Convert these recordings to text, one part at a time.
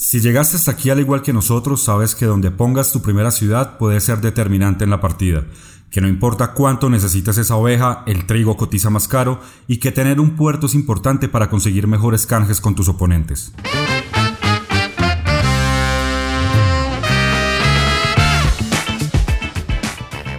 Si llegaste hasta aquí al igual que nosotros, sabes que donde pongas tu primera ciudad puede ser determinante en la partida, que no importa cuánto necesites esa oveja, el trigo cotiza más caro y que tener un puerto es importante para conseguir mejores canjes con tus oponentes.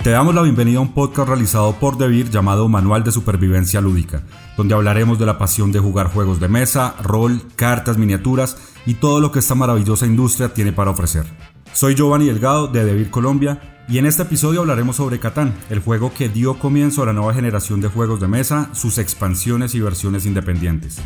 Te damos la bienvenida a un podcast realizado por Devir llamado Manual de Supervivencia Lúdica, donde hablaremos de la pasión de jugar juegos de mesa, rol, cartas, miniaturas y todo lo que esta maravillosa industria tiene para ofrecer. Soy Giovanni Delgado de Devir Colombia y en este episodio hablaremos sobre Catán, el juego que dio comienzo a la nueva generación de juegos de mesa, sus expansiones y versiones independientes.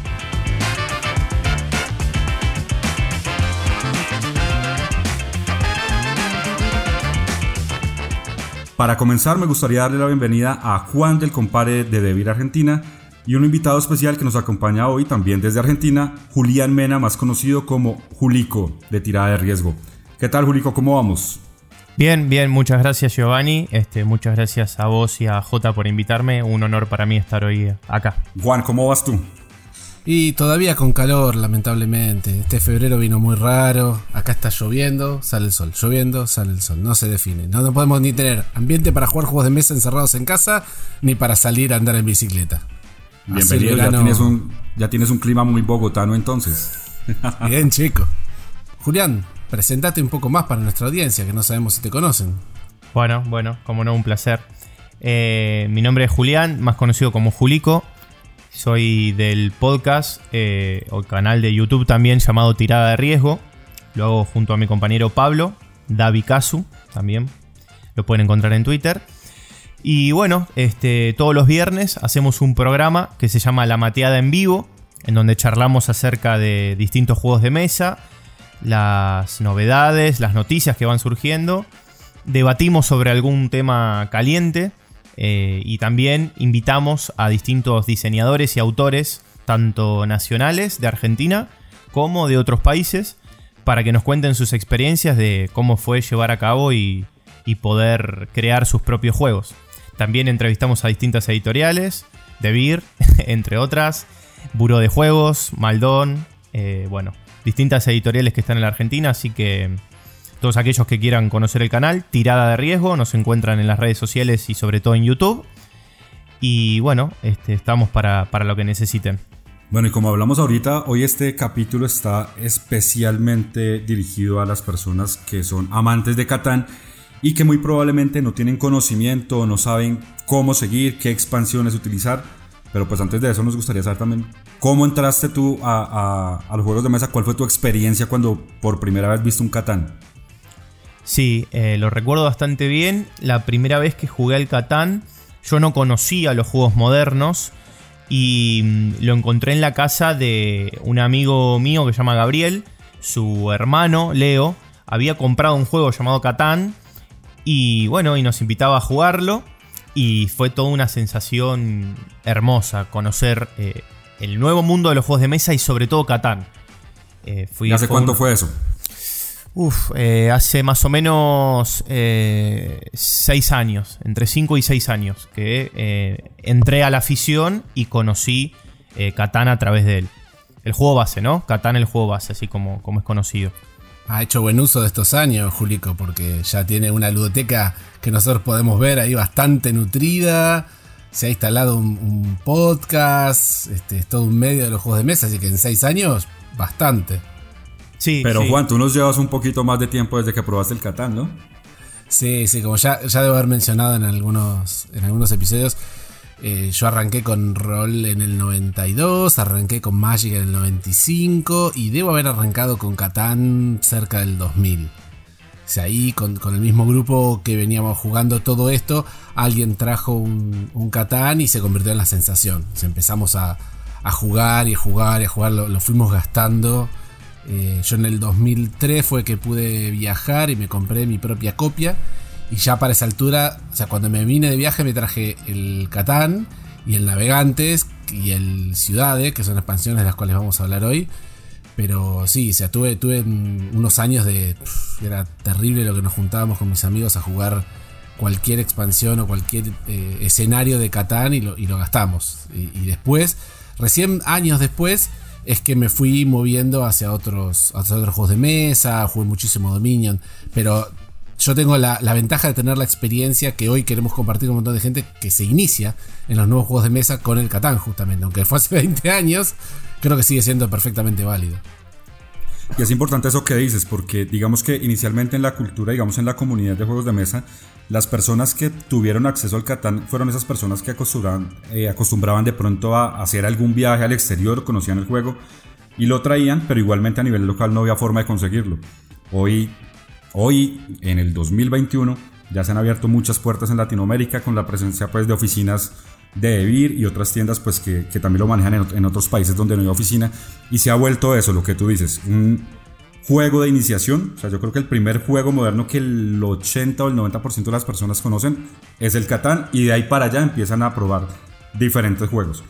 Para comenzar me gustaría darle la bienvenida a Juan del Compare de Devir Argentina y un invitado especial que nos acompaña hoy también desde Argentina, Julián Mena, más conocido como Julico de Tirada de Riesgo. ¿Qué tal Julico? ¿Cómo vamos? Bien, bien, muchas gracias Giovanni, este, muchas gracias a vos y a Jota por invitarme, un honor para mí estar hoy acá. Juan, ¿cómo vas tú? Y todavía con calor, lamentablemente. Este febrero vino muy raro. Acá está lloviendo, sale el sol. Lloviendo, sale el sol. No se define. No, podemos ni tener ambiente para jugar juegos de mesa encerrados en casa, ni para salir a andar en bicicleta. Bienvenido, ya, tienes un, ya tienes un clima muy bogotano entonces. Bien, chico. Julián, presentate un poco más para nuestra audiencia, que no sabemos si te conocen. Bueno, bueno, como no, un placer. Eh, mi nombre es Julián, más conocido como Julico. Soy del podcast eh, o canal de YouTube también llamado Tirada de Riesgo. Lo hago junto a mi compañero Pablo, Davi Casu, también. Lo pueden encontrar en Twitter. Y bueno, este, todos los viernes hacemos un programa que se llama La Mateada en Vivo, en donde charlamos acerca de distintos juegos de mesa, las novedades, las noticias que van surgiendo. Debatimos sobre algún tema caliente eh, y también invitamos a distintos diseñadores y autores, tanto nacionales de Argentina como de otros países, para que nos cuenten sus experiencias de cómo fue llevar a cabo y, poder crear sus propios juegos. También entrevistamos a distintas editoriales, De Beer, entre otras, Buró de Juegos, Maldón, eh, bueno, distintas editoriales que están en la Argentina, así que todos aquellos que quieran conocer el canal, Tirada de Riesgo, nos encuentran en las redes sociales y sobre todo en YouTube. Y bueno, este, estamos para, lo que necesiten. Bueno, y como hablamos ahorita, hoy este capítulo está especialmente dirigido a las personas que son amantes de Catán y que muy probablemente no tienen conocimiento, no saben cómo seguir, qué expansiones utilizar. Pero pues antes de eso nos gustaría saber también cómo entraste tú a, a los juegos de mesa, cuál fue tu experiencia cuando por primera vez viste un Catán. Sí, eh, lo recuerdo bastante bien. La primera vez que jugué al Catán, yo no conocía los juegos modernos y mm, lo encontré en la casa de un amigo mío que se llama Gabriel. Su hermano, Leo, había comprado un juego llamado Catán y bueno, y nos invitaba a jugarlo. Y fue toda una sensación hermosa conocer eh, el nuevo mundo de los juegos de mesa y sobre todo Catán. Eh, ¿Hace cuánto fue eso? Uf, eh, hace más o menos eh, seis años, entre cinco y seis años, que eh, entré a la afición y conocí Catán a través de él. El juego base, ¿no? Catán el juego base, así como, como es conocido. Ha hecho buen uso de estos años, Julico, porque ya tiene una ludoteca que nosotros podemos ver ahí bastante nutrida. Se ha instalado un, podcast, este, es todo un medio de los juegos de mesa, así que en seis años, bastante. Pero Juan, tú nos llevas un poquito más de tiempo desde que probaste el Catán, ¿no? Sí, sí, como ya, ya debo haber mencionado en algunos, en algunos episodios, eh, yo arranqué con Roll en el 92, arranqué con Magic en el 95 y debo haber arrancado con Catán cerca del 2000. O sea, ahí con, el mismo grupo que veníamos jugando todo esto, alguien trajo un, un Catán y se convirtió en la sensación. O empezamos a, jugar y a jugar y a jugar, lo fuimos gastando eh, yo en el 2003 fue que pude viajar y me compré mi propia copia. Y ya para esa altura, o sea, cuando me vine de viaje me traje el Catán y el Navegantes y el Ciudades, que son expansiones de las cuales vamos a hablar hoy. Pero sí, o sea, tuve, tuve unos años de... era terrible lo que nos juntábamos con mis amigos a jugar cualquier expansión o cualquier eh, escenario de Catán y lo, y lo gastamos. y después, recién años después, es que me fui moviendo hacia otros, hacia otros juegos de mesa, jugué muchísimo Dominion, pero yo tengo la, ventaja de tener la experiencia que hoy queremos compartir con un montón de gente que se inicia en los nuevos juegos de mesa con el Catán, justamente. Aunque fue hace 20 años, creo que sigue siendo perfectamente válido. Y es importante eso que dices, porque digamos que inicialmente en la cultura, digamos en la comunidad de juegos de mesa, las personas que tuvieron acceso al Catán fueron esas personas que acostumbraban, eh, acostumbraban de pronto a hacer algún viaje al exterior, conocían el juego y lo traían, pero igualmente a nivel local no había forma de conseguirlo. Hoy Hoy, en el 2021, ya se han abierto muchas puertas en Latinoamérica con la presencia pues, de oficinas de Evir y otras tiendas pues, que, también lo manejan en, otros países donde no hay oficina. Y se ha vuelto eso, lo que tú dices, juego de iniciación. O sea, yo creo que el primer juego moderno que el 80 o el 90% de las personas conocen es el Catán y de ahí para allá empiezan a probar diferentes juegos.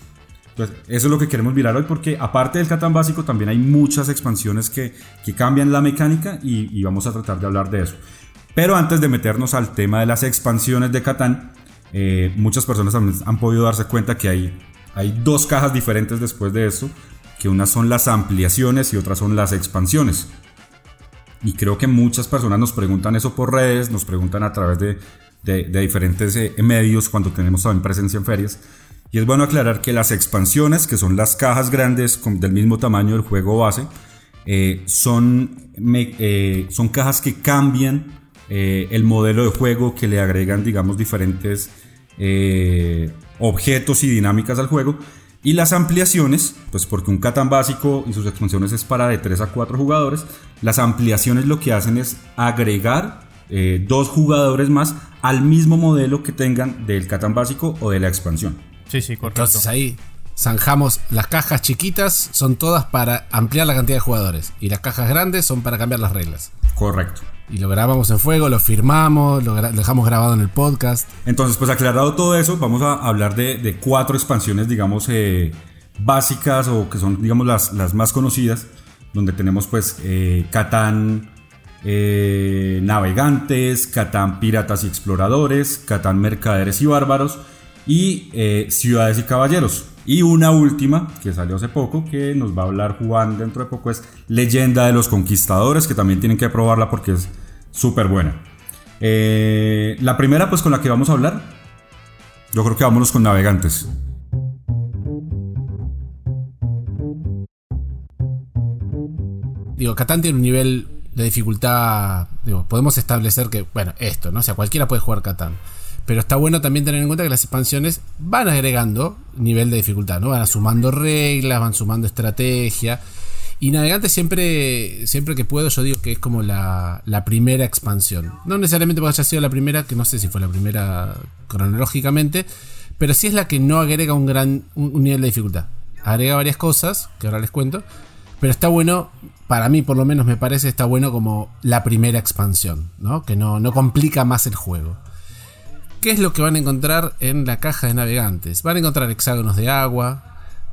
Entonces, eso es lo que queremos mirar hoy porque aparte del Catán básico también hay muchas expansiones que, que cambian la mecánica y, vamos a tratar de hablar de eso. Pero antes de meternos al tema de las expansiones de Catán, eh, muchas personas han podido darse cuenta que hay, hay dos cajas diferentes después de esto, que unas son las ampliaciones y otras son las expansiones. Y creo que muchas personas nos preguntan eso por redes, nos preguntan a través de, de, diferentes eh, medios cuando tenemos también presencia en ferias. Y es bueno aclarar que las expansiones, que son las cajas grandes del mismo tamaño del juego base, eh, son, eh, son cajas que cambian eh, el modelo de juego, que le agregan, digamos, diferentes objetos y dinámicas al juego. Y las ampliaciones, pues porque un Catán básico y sus expansiones es para de 3 a 4 jugadores, las ampliaciones lo que hacen es agregar dos jugadores más al mismo modelo que tengan del Catán básico o de la expansión. Sí, sí, correcto. Entonces ahí zanjamos las cajas chiquitas, son todas para ampliar la cantidad de jugadores. Y las cajas grandes son para cambiar las reglas. Correcto. Y lo grabamos en fuego, lo firmamos, lo, dejamos grabado en el podcast. Entonces, pues aclarado todo eso, vamos a hablar de, cuatro expansiones, digamos, eh, básicas o que son, digamos, las, las más conocidas. Donde tenemos, pues, eh, Catán eh, Navegantes, Catán Piratas y Exploradores, Catán Mercaderes y Bárbaros y eh, Ciudades y Caballeros. Y una última que salió hace poco que nos va a hablar Juan dentro de poco es Leyenda de los Conquistadores, que también tienen que probarla porque es súper buena. Eh, la primera pues con la que vamos a hablar, yo creo que vámonos con Navegantes. Digo, Catán tiene un nivel de dificultad, digo, podemos establecer que, bueno, esto, ¿no? O sea, cualquiera puede jugar Catán. Pero está bueno también tener en cuenta que las expansiones van agregando nivel de dificultad, ¿no? Van sumando reglas, van sumando estrategia. Y Navegante siempre, siempre que puedo, yo digo que es como la, primera expansión. No necesariamente porque haya sido la primera, que no sé si fue la primera cronológicamente, pero sí es la que no agrega un gran un, nivel de dificultad. Agrega varias cosas, que ahora les cuento, pero está bueno, para mí por lo menos me parece, está bueno como la primera expansión, ¿no? Que no, no complica más el juego. ¿Qué es lo que van a encontrar en la caja de navegantes? Van a encontrar hexágonos de agua,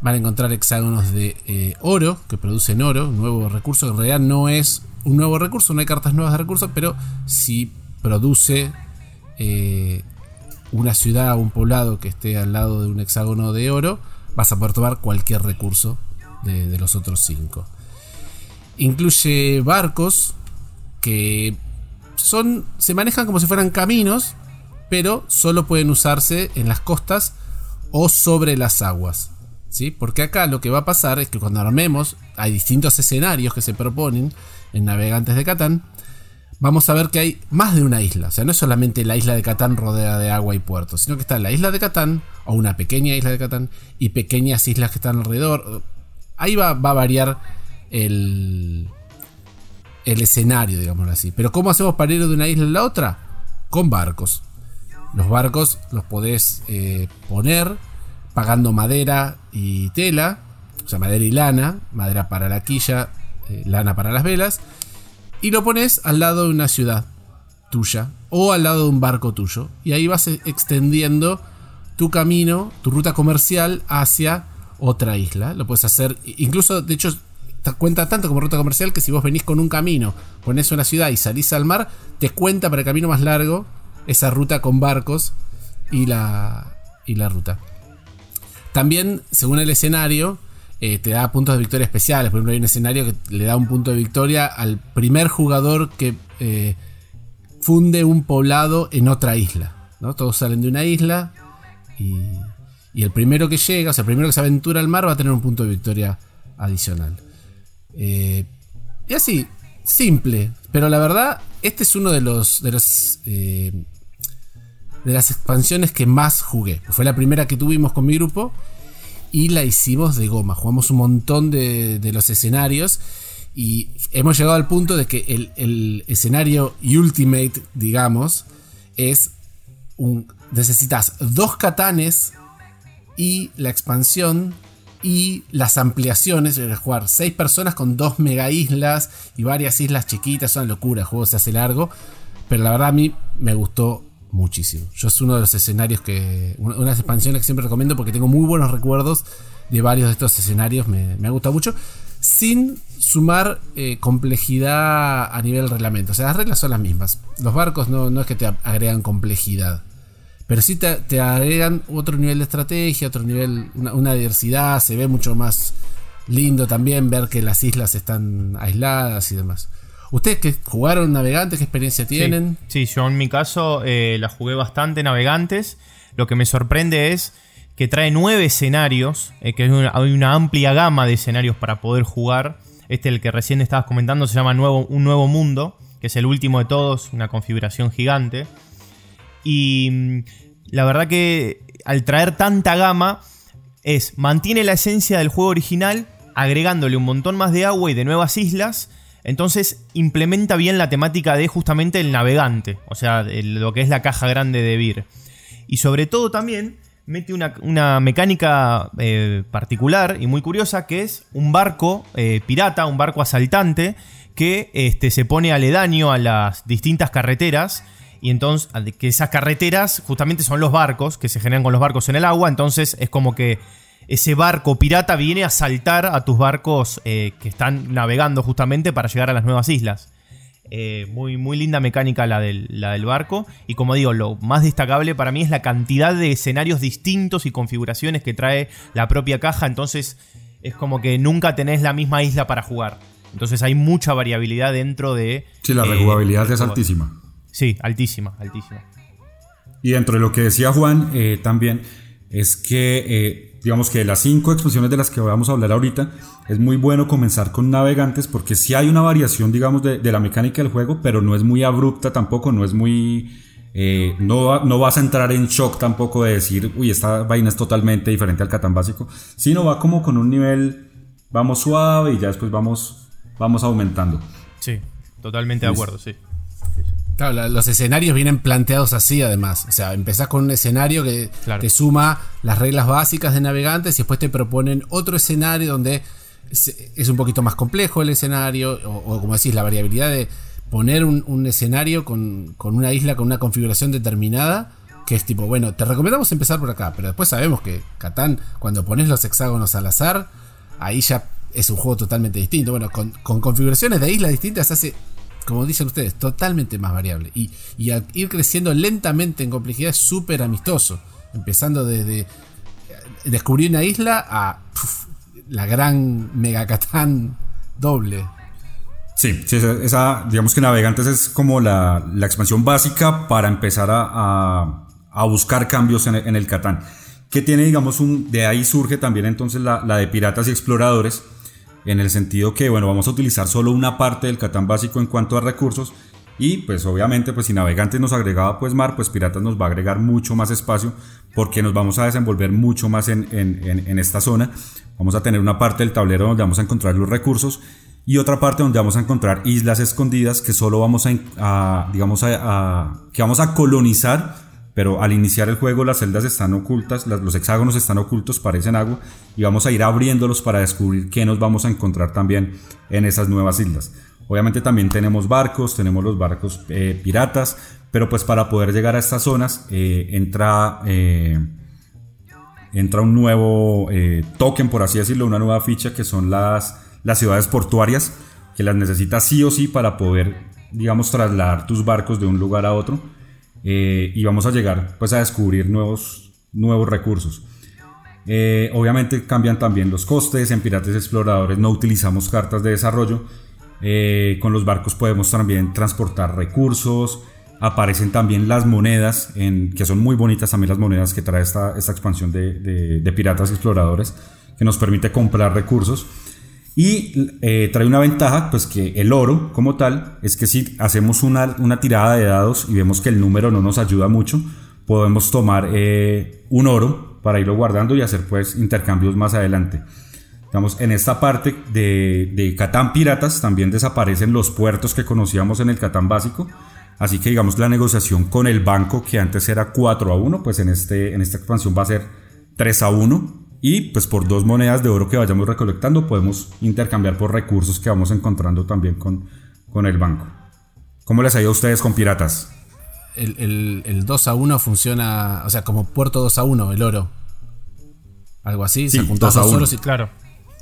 van a encontrar hexágonos de eh, oro, que producen oro, un nuevo recurso, que en realidad no es un nuevo recurso, no hay cartas nuevas de recursos, pero si produce eh, una ciudad o un poblado que esté al lado de un hexágono de oro, vas a poder tomar cualquier recurso de, de los otros cinco. Incluye barcos que son, se manejan como si fueran caminos, pero solo pueden usarse en las costas o sobre las aguas. ¿sí? Porque acá lo que va a pasar es que cuando armemos, hay distintos escenarios que se proponen en Navegantes de Catán. Vamos a ver que hay más de una isla. O sea, no es solamente la isla de Catán rodeada de agua y puertos, sino que está la isla de Catán, o una pequeña isla de Catán, y pequeñas islas que están alrededor. Ahí va, va a variar el, el escenario, digámoslo así. Pero ¿cómo hacemos para ir de una isla a la otra? Con barcos. Los barcos los podés eh, poner pagando madera y tela, o sea, madera y lana, madera para la quilla, eh, lana para las velas, y lo pones al lado de una ciudad tuya o al lado de un barco tuyo, y ahí vas extendiendo tu camino, tu ruta comercial hacia otra isla. Lo puedes hacer, incluso, de hecho, cuenta tanto como ruta comercial que si vos venís con un camino, pones una ciudad y salís al mar, te cuenta para el camino más largo esa ruta con barcos y la, y la ruta. También, según el escenario, eh, te da puntos de victoria especiales. Por ejemplo, hay un escenario que le da un punto de victoria al primer jugador que eh, funde un poblado en otra isla. ¿no? Todos salen de una isla y, y, el primero que llega, o sea, el primero que se aventura al mar va a tener un punto de victoria adicional. y así, simple, pero la verdad, este es uno de los, de los de las expansiones que más jugué. Fue la primera que tuvimos con mi grupo y la hicimos de goma. Jugamos un montón de, los escenarios y hemos llegado al punto de que el, escenario Ultimate, digamos, es. Necesitas dos katanes y la expansión y las ampliaciones, de jugar seis personas con dos mega islas y varias islas chiquitas, es una locura, el juego se hace largo, pero la verdad a mí me gustó muchísimo. Yo es uno de los escenarios que. Unas expansiones que siempre recomiendo porque tengo muy buenos recuerdos de varios de estos escenarios. Me, me ha gustado mucho. Sin sumar eh, complejidad a nivel reglamento. O sea, las reglas son las mismas. Los barcos no, no es que te agregan complejidad. Pero sí te, agregan otro nivel de estrategia, otro nivel, una, una diversidad. Se ve mucho más lindo también ver que las islas están aisladas y demás. ¿Ustedes que jugaron navegantes, qué experiencia tienen? Sí, yo en mi caso eh, la jugué bastante navegantes. Lo que me sorprende es que trae nueve escenarios, eh, que hay una, amplia gama de escenarios para poder jugar. Este, el que recién estabas comentando, se llama nuevo, Un Nuevo Mundo, que es el último de todos, una configuración gigante. Y mm, la verdad que al traer tanta gama, es mantiene la esencia del juego original, agregándole un montón más de agua y de nuevas islas entonces implementa bien la temática de justamente el navegante, o sea, lo que es la caja grande de Vir. Y sobre todo también mete una, mecánica eh, particular y muy curiosa que es un barco eh, pirata, un barco asaltante que este, se pone aledaño a las distintas carreteras y entonces que esas carreteras justamente son los barcos que se generan con los barcos en el agua, entonces es como que ese barco pirata viene a saltar a tus barcos eh, que están navegando justamente para llegar a las nuevas islas. Eh, muy, muy linda mecánica la del, la del barco. Y como digo, lo más destacable para mí es la cantidad de escenarios distintos y configuraciones que trae la propia caja. Entonces es como que nunca tenés la misma isla para jugar. Entonces hay mucha variabilidad dentro de... Sí, la rejugabilidad eh, es altísima. Sí, altísima, altísima. Y dentro de lo que decía Juan, también es que digamos que de las cinco expansiones de las que vamos a hablar ahorita, es muy bueno comenzar con navegantes porque sí hay una variación, digamos, de, la mecánica del juego, pero no es muy abrupta tampoco, no es muy... Eh, no, no vas a entrar en shock tampoco de decir, uy, esta vaina es totalmente diferente al Catán básico, sino va como con un nivel, vamos suave y ya después vamos, vamos aumentando. Sí, totalmente de acuerdo, sí. Claro, los escenarios vienen planteados así además. O sea, empezás con un escenario que te suma las reglas básicas de navegantes y después te proponen otro escenario donde es, un poquito más complejo el escenario, o, como decís, la variabilidad de poner un, escenario con, una isla con una configuración determinada, que es tipo, bueno, te recomendamos empezar por acá, pero después sabemos que Catán, cuando pones los hexágonos al azar, ahí ya es un juego totalmente distinto. Bueno, con, con configuraciones de islas distintas hace como dicen ustedes, totalmente más variable. Y, ir creciendo lentamente en complejidad es súper amistoso. Empezando desde descubrir una isla a la gran megacatán doble. Sí, esa, digamos que Navegantes es como la, expansión básica para empezar a, buscar cambios en, el Catán. Que tiene, digamos, un, de ahí surge también entonces la, la de Piratas y Exploradores en el sentido que, bueno, vamos a utilizar solo una parte del Catán básico en cuanto a recursos y pues obviamente pues si Navegantes nos agregaba pues mar, pues Piratas nos va a agregar mucho más espacio porque nos vamos a desenvolver mucho más en, en, esta zona. Vamos a tener una parte del tablero donde vamos a encontrar los recursos y otra parte donde vamos a encontrar islas escondidas que solo vamos a, digamos a, que vamos a colonizar pero al iniciar el juego las celdas están ocultas, los hexágonos están ocultos, parecen agua, y vamos a ir abriéndolos para descubrir qué nos vamos a encontrar también en esas nuevas islas. Obviamente también tenemos barcos, tenemos los barcos eh, piratas, pero pues para poder llegar a estas zonas eh, entra, eh, entra un nuevo token, por así decirlo, una nueva ficha que son las, las ciudades portuarias, que las necesitas sí o sí para poder, digamos, trasladar tus barcos de un lugar a otro. Eh, y vamos a llegar pues a descubrir nuevos, nuevos recursos. Eh, obviamente cambian también los costes, en Piratas Exploradores no utilizamos cartas de desarrollo, eh, con los barcos podemos también transportar recursos, aparecen también las monedas, en, que son muy bonitas también las monedas que trae esta, esta expansión de, de, Piratas Exploradores, que nos permite comprar recursos. Y eh, trae una ventaja, pues que el oro como tal, es que si hacemos una, una, tirada de dados y vemos que el número no nos ayuda mucho, podemos tomar un oro para irlo guardando y hacer pues intercambios más adelante. Digamos, en esta parte de, de Catán Piratas también desaparecen los puertos que conocíamos en el Catán básico. Así que digamos la negociación con el banco que antes era 4 a 1, pues en, este, en esta expansión va a ser 3 a 1. Y pues por dos monedas de oro que vayamos recolectando podemos intercambiar por recursos que vamos encontrando también con, con el banco. ¿Cómo les ha ido a ustedes con piratas? el, 2 a 1 funciona, o sea, como puerto 2 a 1, el oro. Algo así, sí, se 2 a 1. claro.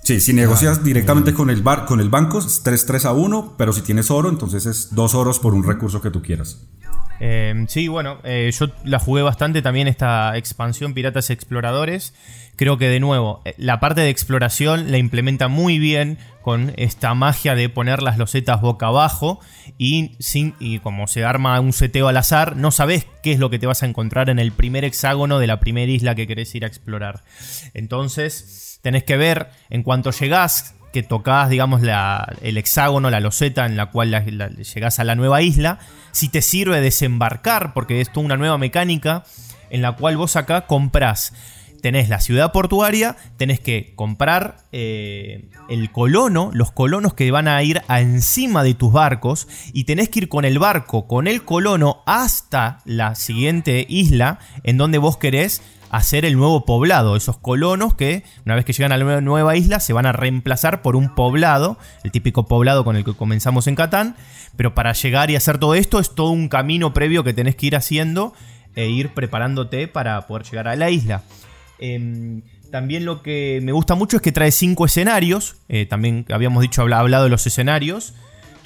Sí, si negocias directamente con el, bar, con el banco, es 3, 3 a 1, pero si tienes oro, entonces es 2 oros por un recurso que tú quieras. Eh, sí, bueno, eh, yo la jugué bastante también esta expansión Piratas Exploradores. Creo que de nuevo, eh, la parte de exploración la implementa muy bien con esta magia de poner las losetas boca abajo y, sin, y como se arma un seteo al azar, no sabes qué es lo que te vas a encontrar en el primer hexágono de la primera isla que querés ir a explorar. Entonces, tenés que ver en cuanto llegás que tocas, digamos, el hexágono, la loseta en la cual llegás a la nueva isla, si te sirve desembarcar, porque es una nueva mecánica en la cual vos acá comprás. Tenés la ciudad portuaria, tenés que comprar eh, el colono, los colonos que van a ir a encima de tus barcos, y tenés que ir con el barco, con el colono, hasta la siguiente isla en donde vos querés hacer el nuevo poblado. Esos colonos que, una vez que llegan a la nueva isla, se van a reemplazar por un poblado, el típico poblado con el que comenzamos en Catán. Pero para llegar y hacer todo esto es todo un camino previo que tenés que ir haciendo e ir preparándote para poder llegar a la isla. Em, también lo que me gusta mucho es que trae cinco escenarios. Eh, también habíamos dicho, hablado de los escenarios.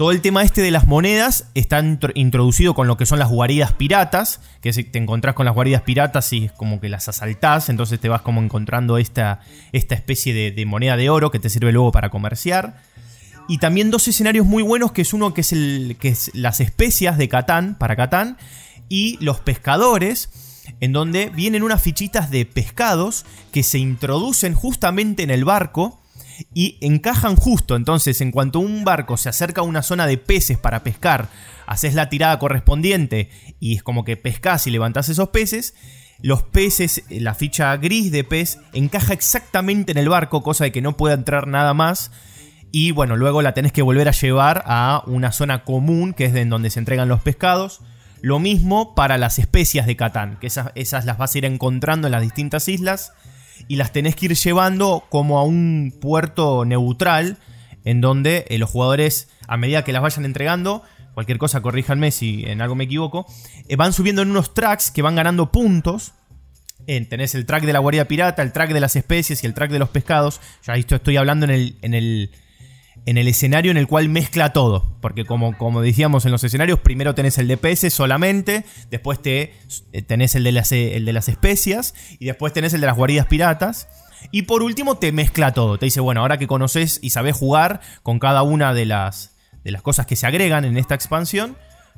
Todo el tema este de las monedas está introducido con lo que son las guaridas piratas, que te encontrás con las guaridas piratas y como que las asaltás, entonces te vas como encontrando esta, esta especie de, moneda de oro que te sirve luego para comerciar. Y también dos escenarios muy buenos, que es uno que es, el, que es las especias de Catán, para Catán, y los pescadores, en donde vienen unas fichitas de pescados que se introducen justamente en el barco y encajan justo. Entonces, en cuanto un barco se acerca a una zona de peces para pescar, haces la tirada correspondiente y es como que pescas y levantás esos peces. Los peces, la ficha gris de pez, encaja exactamente en el barco, cosa de que no pueda entrar nada más. Y bueno, luego la tenés que volver a llevar a una zona común, que es de en donde se entregan los pescados. Lo mismo para las especias de Catán, que esas, esas las vas a ir encontrando en las distintas islas y las tenés que ir llevando como a un puerto neutral en donde eh, los jugadores, a medida que las vayan entregando, cualquier cosa corríjanme si en algo me equivoco, eh, van subiendo en unos tracks que van ganando puntos. Eh, tenés el track de la guardia pirata, el track de las especies y el track de los pescados. Ya esto estoy hablando en el, en el en el escenario en el cual mezcla todo. Porque como, como decíamos en los escenarios, primero tenés el DPS solamente, después te, eh, tenés el de, las, eh, el de las especias y después tenés el de las guaridas piratas. Y por último te mezcla todo. Te dice, bueno, ahora que conoces y sabes jugar con cada una de las, de las cosas que se agregan en esta expansión,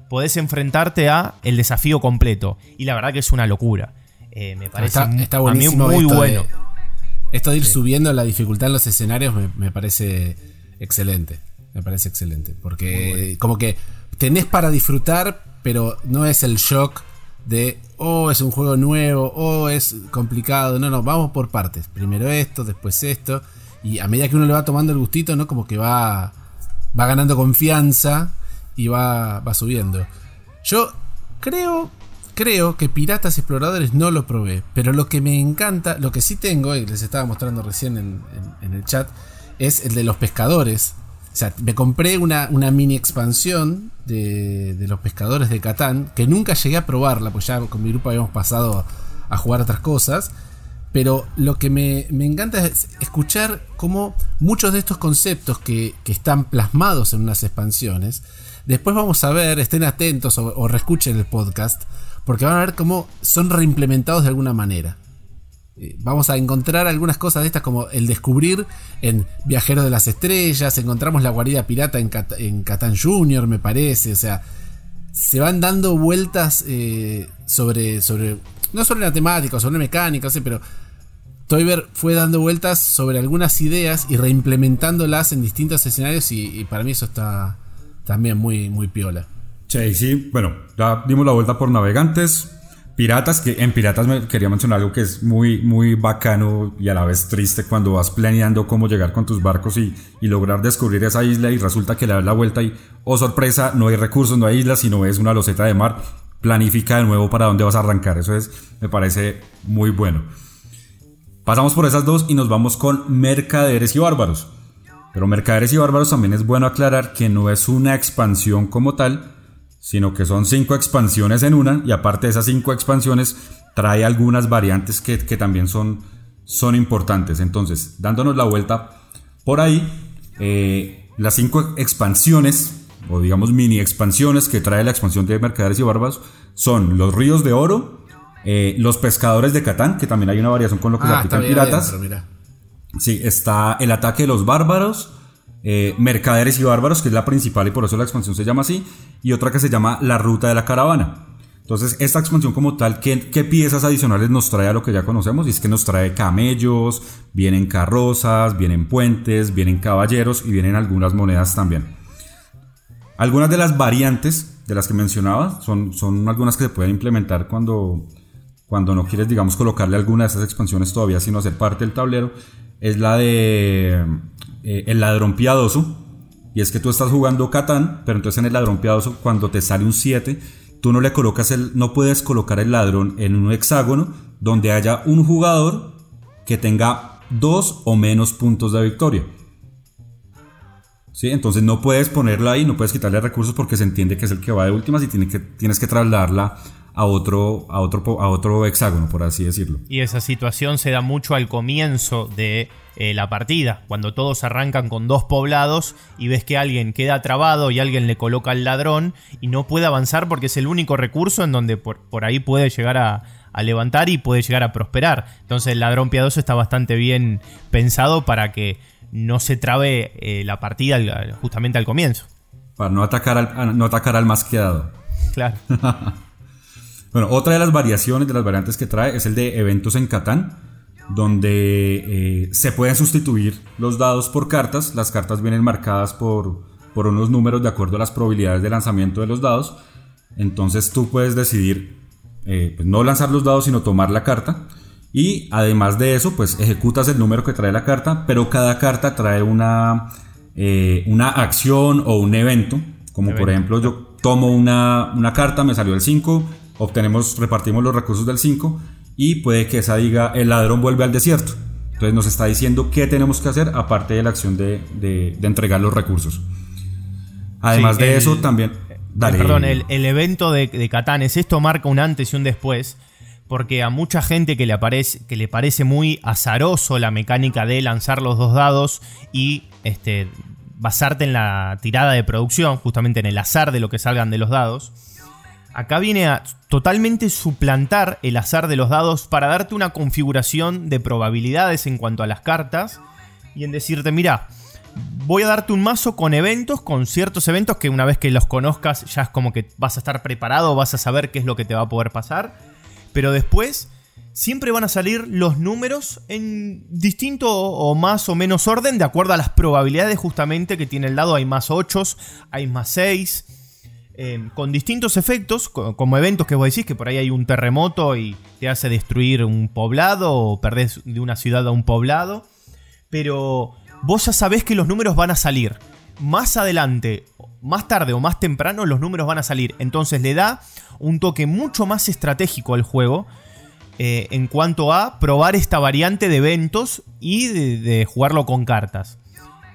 podés enfrentarte a el desafío completo. Y la verdad que es una locura. Eh, me parece está, muy bueno. esto de ir subiendo la dificultad en los escenarios me parece excelente. Me parece excelente. Porque como que tenés para disfrutar, pero no es el shock de, oh, es un juego nuevo, oh, es complicado. No, no, vamos por partes. Primero esto, después esto. Y a medida que uno le va tomando el gustito, ¿no? Como que va, va ganando confianza y va, va subiendo. Yo creo, creo que Piratas Exploradores no lo probé. Pero lo que me encanta, lo que sí tengo, y les estaba mostrando recién en el chat, es el de los pescadores. O sea, me compré una, mini expansión de, los pescadores de Catán, que nunca llegué a probarla, pues ya con mi grupo habíamos pasado a jugar otras cosas. Pero lo que me, encanta es escuchar cómo muchos de estos conceptos que, están plasmados en unas expansiones, después vamos a ver, estén atentos o, o reescuchen el podcast, porque van a ver cómo son reimplementados de alguna manera. Eh, vamos a encontrar algunas cosas de estas como el descubrir en Viajeros de las Estrellas, encontramos la guarida pirata en, en Catán Junior, me parece, o sea, se van dando vueltas eh, sobre, sobre, no sobre la temática, sobre la mecánica, pero Toiber fue dando vueltas sobre algunas ideas y reimplementándolas en distintos escenarios y, para mí eso está también muy, muy piola. Sí, sí, bueno, ya dimos la vuelta por navegantes, Piratas, que en Piratas me quería mencionar algo que es muy, muy bacano y a la vez triste cuando vas planeando cómo llegar con tus barcos y, lograr descubrir esa isla y resulta que le das la vuelta y, oh sorpresa, no hay recursos, no hay islas, sino es una loseta de mar. Planifica de nuevo para dónde vas a arrancar. Eso es, me parece muy bueno. Pasamos por esas dos y nos vamos con Mercaderes y Bárbaros. Pero Mercaderes y Bárbaros también es bueno aclarar que no es una expansión como tal, sino que son cinco expansiones en una y aparte de esas cinco expansiones trae algunas variantes que, también son, son importantes. Entonces, dándonos la vuelta por ahí, eh, las cinco expansiones o digamos mini expansiones que trae la expansión de Mercaderes y Bárbaros son los ríos de oro, eh, los pescadores de Catán, que también hay una variación con lo que se ah, aplica en piratas. Sí, está el ataque de los bárbaros, eh, Mercaderes y Bárbaros, que es la principal y por eso la expansión se llama así, y otra que se llama La Ruta de la Caravana. Entonces, esta expansión como tal, ¿qué, piezas adicionales nos trae a lo que ya conocemos? Y es que nos trae camellos, vienen carrozas, vienen puentes, vienen caballeros y vienen algunas monedas también. Algunas de las variantes de las que mencionaba son, son algunas que se pueden implementar cuando, cuando no quieres, digamos, colocarle alguna de esas expansiones todavía, sino hacer parte del tablero. Es la de eh, el ladrón piadoso. Y es que tú estás jugando Catán, pero entonces en el ladrón piadoso, cuando te sale un 7, tú no le colocas el, no puedes colocar el ladrón en un hexágono donde haya un jugador que tenga dos o menos puntos de victoria. ¿Sí? Entonces no puedes ponerla ahí, no puedes quitarle recursos porque se entiende que es el que va de últimas y que, tienes que trasladarla a otro, a, otro, a otro hexágono, por así decirlo. Y esa situación se da mucho al comienzo de eh, la partida, cuando todos arrancan con dos poblados y ves que alguien queda trabado y alguien le coloca al ladrón y no puede avanzar porque es el único recurso en donde por, ahí puede llegar a, levantar y puede llegar a prosperar. Entonces el ladrón piadoso está bastante bien pensado para que no se trabe eh, la partida justamente al comienzo. Para no atacar al, no atacar al más quedado. Claro. bueno, otra de las variaciones de las variantes que trae es el de eventos en Catán donde eh, se pueden sustituir los dados por cartas. Las cartas vienen marcadas por, por unos números de acuerdo a las probabilidades de lanzamiento de los dados. Entonces tú puedes decidir eh, pues no lanzar los dados, sino tomar la carta. Y además de eso, pues ejecutas el número que trae la carta, pero cada carta trae una, eh, una acción o un evento. Como por ejemplo, yo tomo una, una carta, me salió el 5, obtenemos, repartimos los recursos del 5 y puede que esa diga el ladrón vuelve al desierto. Entonces nos está diciendo qué tenemos que hacer aparte de la acción de, entregar los recursos. Además de eso también... Perdón, el, evento de, de Catán es esto marca un antes y un después porque a mucha gente que le, aparece, que le parece muy azaroso la mecánica de lanzar los dos dados y este, basarte en la tirada de producción, justamente en el azar de lo que salgan de los dados, Acá viene a totalmente suplantar el azar de los dados para darte una configuración de probabilidades en cuanto a las cartas y en decirte, mira, voy a darte un mazo con eventos, con ciertos eventos que una vez que los conozcas ya es como que vas a estar preparado, vas a saber qué es lo que te va a poder pasar, pero después siempre van a salir los números en distinto o más o menos orden de acuerdo a las probabilidades justamente que tiene el dado, hay más 8, hay más 6 Em, con distintos efectos, como eventos que vos decís, que por ahí hay un terremoto y te hace destruir un poblado o perdés de una ciudad a un poblado. Pero vos ya sabés que los números van a salir. Más adelante, más tarde o más temprano, los números van a salir. Entonces le da un toque mucho más estratégico al juego. Eh, en cuanto a probar esta variante de eventos y de jugarlo con cartas.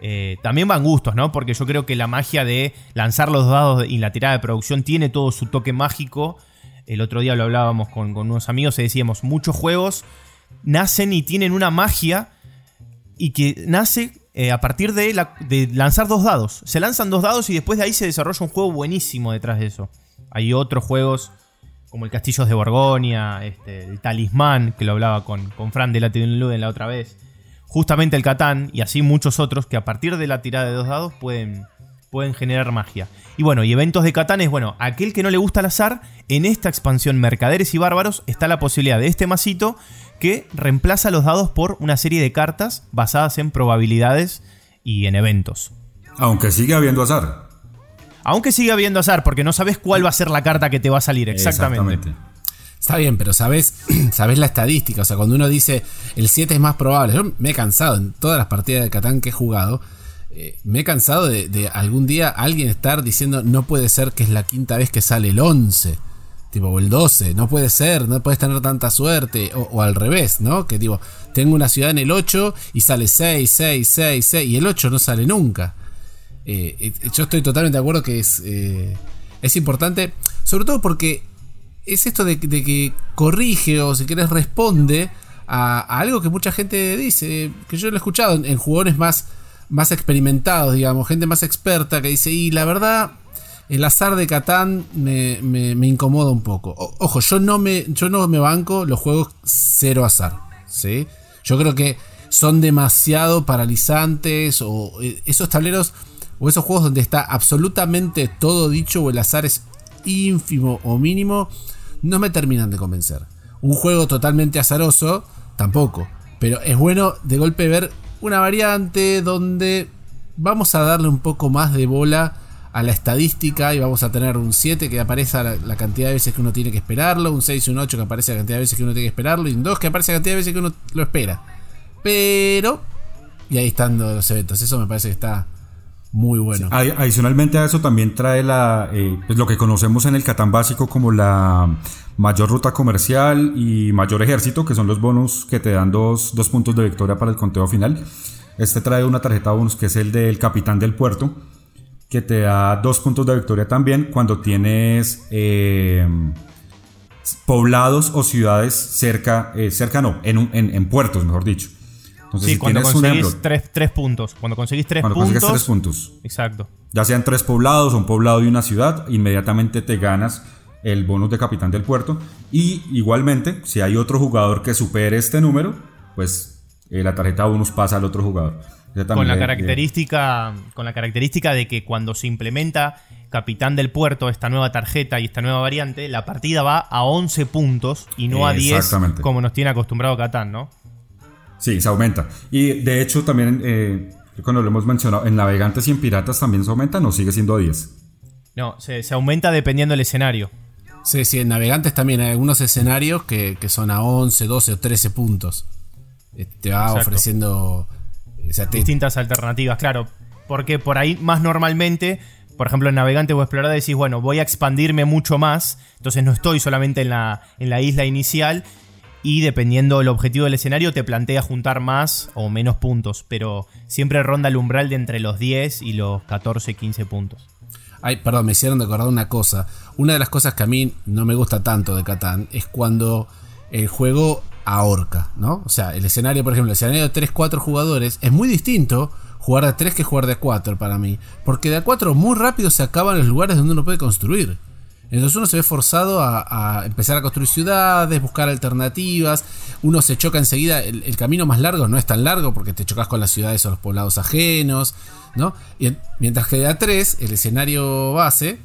Eh, también van gustos, ¿no? Porque yo creo que la magia de lanzar los dados y la tirada de producción tiene todo su toque mágico. El otro día lo hablábamos con, unos amigos y decíamos, muchos juegos nacen y tienen una magia y que nace eh, a partir de, lanzar dos dados. Se lanzan dos dados y después de ahí se desarrolla un juego buenísimo detrás de eso. Hay otros juegos como el Castillos de Borgoña, este, el Talismán, que lo hablaba con, con Fran de Luden la otra vez. Justamente el Catán y así muchos otros que a partir de la tirada de dos dados pueden, pueden generar magia. Y bueno, y eventos de Catán es, bueno, aquel que no le gusta el azar, en esta expansión Mercaderes y Bárbaros está la posibilidad de este masito que reemplaza los dados por una serie de cartas basadas en probabilidades y en eventos. Aunque sigue habiendo azar. Aunque sigue habiendo azar, porque no sabes cuál va a ser la carta que te va a salir exactamente. Está bien, pero sabes, sabes la estadística. O sea, cuando uno dice el 7 es más probable. Yo me he cansado en todas las partidas de Catán que he jugado. Eh, me he cansado de, algún día alguien estar diciendo no puede ser que es la quinta vez que sale el 11. Tipo, o el 12, no puede ser, no puedes tener tanta suerte. O, al revés, ¿no? Que digo, tengo una ciudad en el 8 y sale 6, 6, 6, 6. Y el 8 no sale nunca. Eh, eh, yo estoy totalmente de acuerdo que es, eh, es importante, sobre todo porque es esto de, que corrige o si quieres responde a, algo que mucha gente dice, que yo lo he escuchado en, jugadores más, más experimentados, digamos, gente más experta que dice, y la verdad, el azar de Catán me, incomoda un poco. ojo, yo no, me, yo no me banco los juegos cero azar, ¿sí? Yo creo que son demasiado paralizantes o esos tableros o esos juegos donde está absolutamente todo dicho o el azar es ínfimo o mínimo, no me terminan de convencer. Un juego totalmente azaroso, tampoco. Pero es bueno de golpe ver una variante donde vamos a darle un poco más de bola a la estadística y vamos a tener un 7 que aparece la, cantidad de veces que uno tiene que esperarlo, un 6 y un 8 que aparece la cantidad de veces que uno tiene que esperarlo y un 2 que aparece la cantidad de veces que uno lo espera. Pero... Y ahí están los eventos. Eso me parece que está muy bueno. Adicionalmente a eso también trae la, eh, pues lo que conocemos en el Catán básico como la mayor ruta comercial y mayor ejército, que son los bonos que te dan dos, puntos de victoria para el conteo final. Este trae una tarjeta bonus que es el del capitán del puerto, que te da dos puntos de victoria también cuando tienes eh, poblados o ciudades cerca, eh, cerca no, en, en puertos, mejor dicho sí, cuando conseguís tres, puntos. Cuando conseguís tres puntos. tres puntos. Exacto. Ya sean tres poblados o un poblado y una ciudad, inmediatamente te ganas el bonus de capitán del puerto. Y igualmente, si hay otro jugador que supere este número, pues eh, la tarjeta bonus pasa al otro jugador. Con la, característica, con la característica de que cuando se implementa Capitán del Puerto, esta nueva tarjeta y esta nueva variante, la partida va a 11 puntos y no a 10 como nos tiene acostumbrado Catán, ¿no? Sí, se aumenta. Y de hecho también, eh, cuando lo hemos mencionado, en navegantes y en piratas también se aumenta, no sigue siendo 10. No, se, aumenta dependiendo del escenario. Sí, sí, en navegantes también hay algunos escenarios que, son a 11, 12 o 13 puntos. Eh, te va ofreciendo distintas alternativas, claro. Porque por ahí más normalmente, por ejemplo en navegantes o explorador decís, bueno, voy a expandirme mucho más, entonces no estoy solamente en la, en la isla inicial y dependiendo del objetivo del escenario te plantea juntar más o menos puntos, pero siempre ronda el umbral de entre los 10 y los 14, 15 puntos. Ay, perdón, me hicieron recordar una cosa. Una de las cosas que a mí no me gusta tanto de Catán es cuando el juego ahorca, ¿no? O sea, el escenario, por ejemplo, el escenario de 3-4 jugadores es muy distinto jugar de 3 que jugar de 4 para mí. Porque de a 4 muy rápido se acaban los lugares donde uno puede construir. Entonces uno se ve forzado a, empezar a construir ciudades, buscar alternativas. Uno se choca enseguida. El, camino más largo no es tan largo porque te chocas con las ciudades o los poblados ajenos. ¿no? Y, mientras que de a 3, el escenario base,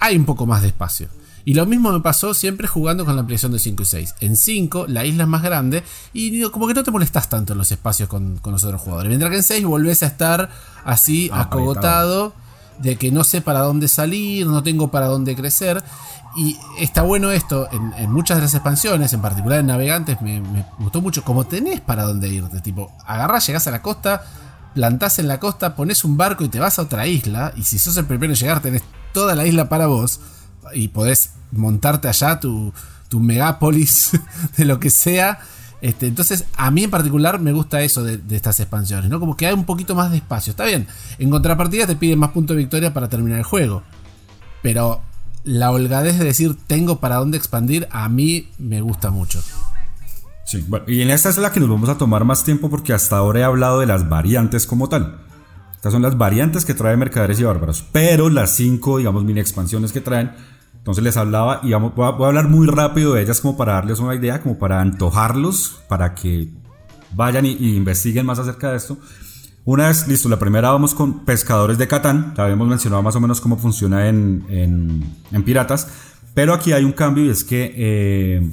hay un poco más de espacio. Y lo mismo me pasó siempre jugando con la ampliación de 5 y 6. En 5 la isla es más grande y como que no te molestas tanto en los espacios con, los otros jugadores. Mientras que en 6 volvés a estar así ah, acogotado de que no sé para dónde salir, no tengo para dónde crecer. Y está bueno esto en, muchas de las expansiones, en particular en Navegantes, me, gustó mucho. Como tenés para dónde irte, tipo, agarrás, llegás a la costa, plantás en la costa, pones un barco y te vas a otra isla. Y si sos el primero en llegar, tenés toda la isla para vos. Y podés montarte allá tu, tu megápolis de lo que sea este, entonces, a mí en particular me gusta eso de, estas expansiones, ¿no? Como que hay un poquito más de espacio. Está bien, en contrapartida te piden más puntos de victoria para terminar el juego. Pero la holgadez de decir tengo para dónde expandir, a mí me gusta mucho. Sí, bueno, y en esta es la que nos vamos a tomar más tiempo porque hasta ahora he hablado de las variantes como tal. Estas son las variantes que trae Mercaderes y Bárbaros. Pero las cinco, digamos, mini expansiones que traen Entonces les hablaba y vamos, voy, a, hablar muy rápido de ellas como para darles una idea, como para antojarlos, para que vayan y, investiguen más acerca de esto. Una vez, listo, la primera vamos con pescadores de Catán, ya habíamos mencionado más o menos cómo funciona en, en, Piratas, pero aquí hay un cambio y es que eh,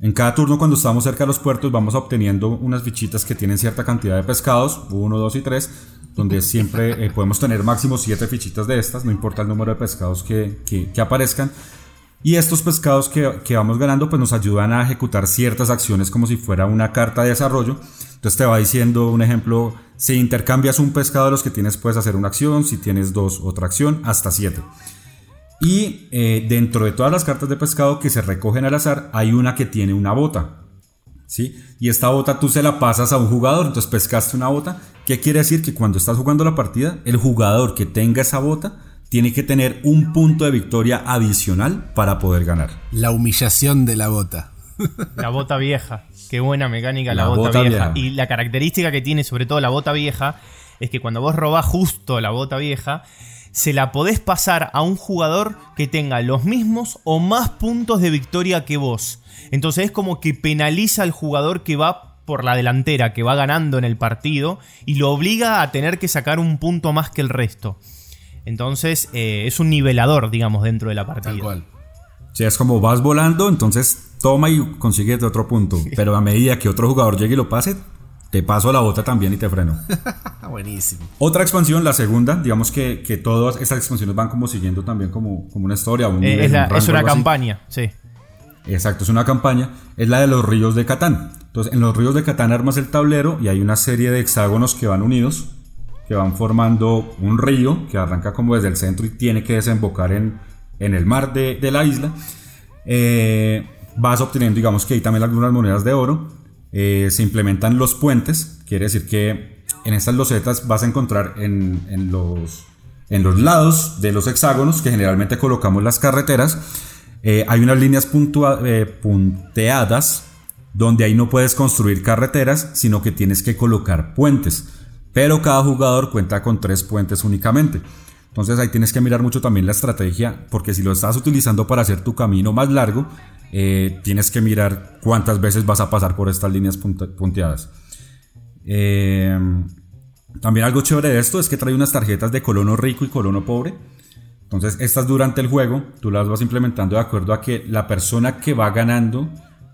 en cada turno cuando estamos cerca de los puertos vamos obteniendo unas fichitas que tienen cierta cantidad de pescados, 1, 2 y 3, donde siempre eh, podemos tener máximo 7 fichitas de estas, no importa el número de pescados que, que, aparezcan. Y estos pescados que, que, vamos ganando pues nos ayudan a ejecutar ciertas acciones como si fuera una carta de desarrollo. Entonces te va diciendo un ejemplo, si intercambias un pescado de los que tienes puedes hacer una acción, si tienes dos otra acción, hasta 7. Y eh, dentro de todas las cartas de pescado que se recogen al azar hay una que tiene una bota. ¿sí? Y esta bota tú se la pasas a un jugador, entonces pescaste una bota. ¿Qué quiere decir? Que cuando estás jugando la partida, el jugador que tenga esa bota tiene que tener un punto de victoria adicional para poder ganar. La humillación de la bota. La bota vieja. Qué buena mecánica la, bota, vieja. Y la característica que tiene sobre todo la bota vieja es que cuando vos robás justo la bota vieja, se la podés pasar a un jugador que tenga los mismos o más puntos de victoria que vos. Entonces es como que penaliza al jugador que va por la delantera, que va ganando en el partido, y lo obliga a tener que sacar un punto más que el resto. Entonces eh, es un nivelador, digamos, dentro de la partida. Tal cual. Si es como vas volando, entonces toma y consigues otro punto. Pero a medida que otro jugador llegue y lo pase, te paso la bota también y te freno. Buenísimo. Otra expansión, la segunda, digamos que, que, todas estas expansiones van como siguiendo también como, como una historia. Eh, es, una campaña, sí. Exacto, es una campaña. Es la de los ríos de Catán. Entonces, en los ríos de Catán armas el tablero y hay una serie de hexágonos que van unidos, que van formando un río que arranca como desde el centro y tiene que desembocar en, en el mar de, de la isla. Eh, vas obteniendo, digamos que hay también algunas monedas de oro. Eh, se implementan los puentes, quiere decir que en estas losetas vas a encontrar en, en, los, en los lados de los hexágonos, que generalmente colocamos las carreteras, eh, hay unas líneas eh, punteadas donde ahí no puedes construir carreteras, sino que tienes que colocar puentes. Pero cada jugador cuenta con tres puentes únicamente. Entonces ahí tienes que mirar mucho también la estrategia, porque si lo estás utilizando para hacer tu camino más largo, eh, tienes que mirar cuántas veces vas a pasar por estas líneas punteadas. también algo chévere de esto es que trae unas tarjetas de colono rico y colono pobre entonces, estas durante el juego, tú las vas implementando de acuerdo a que la persona que va ganando,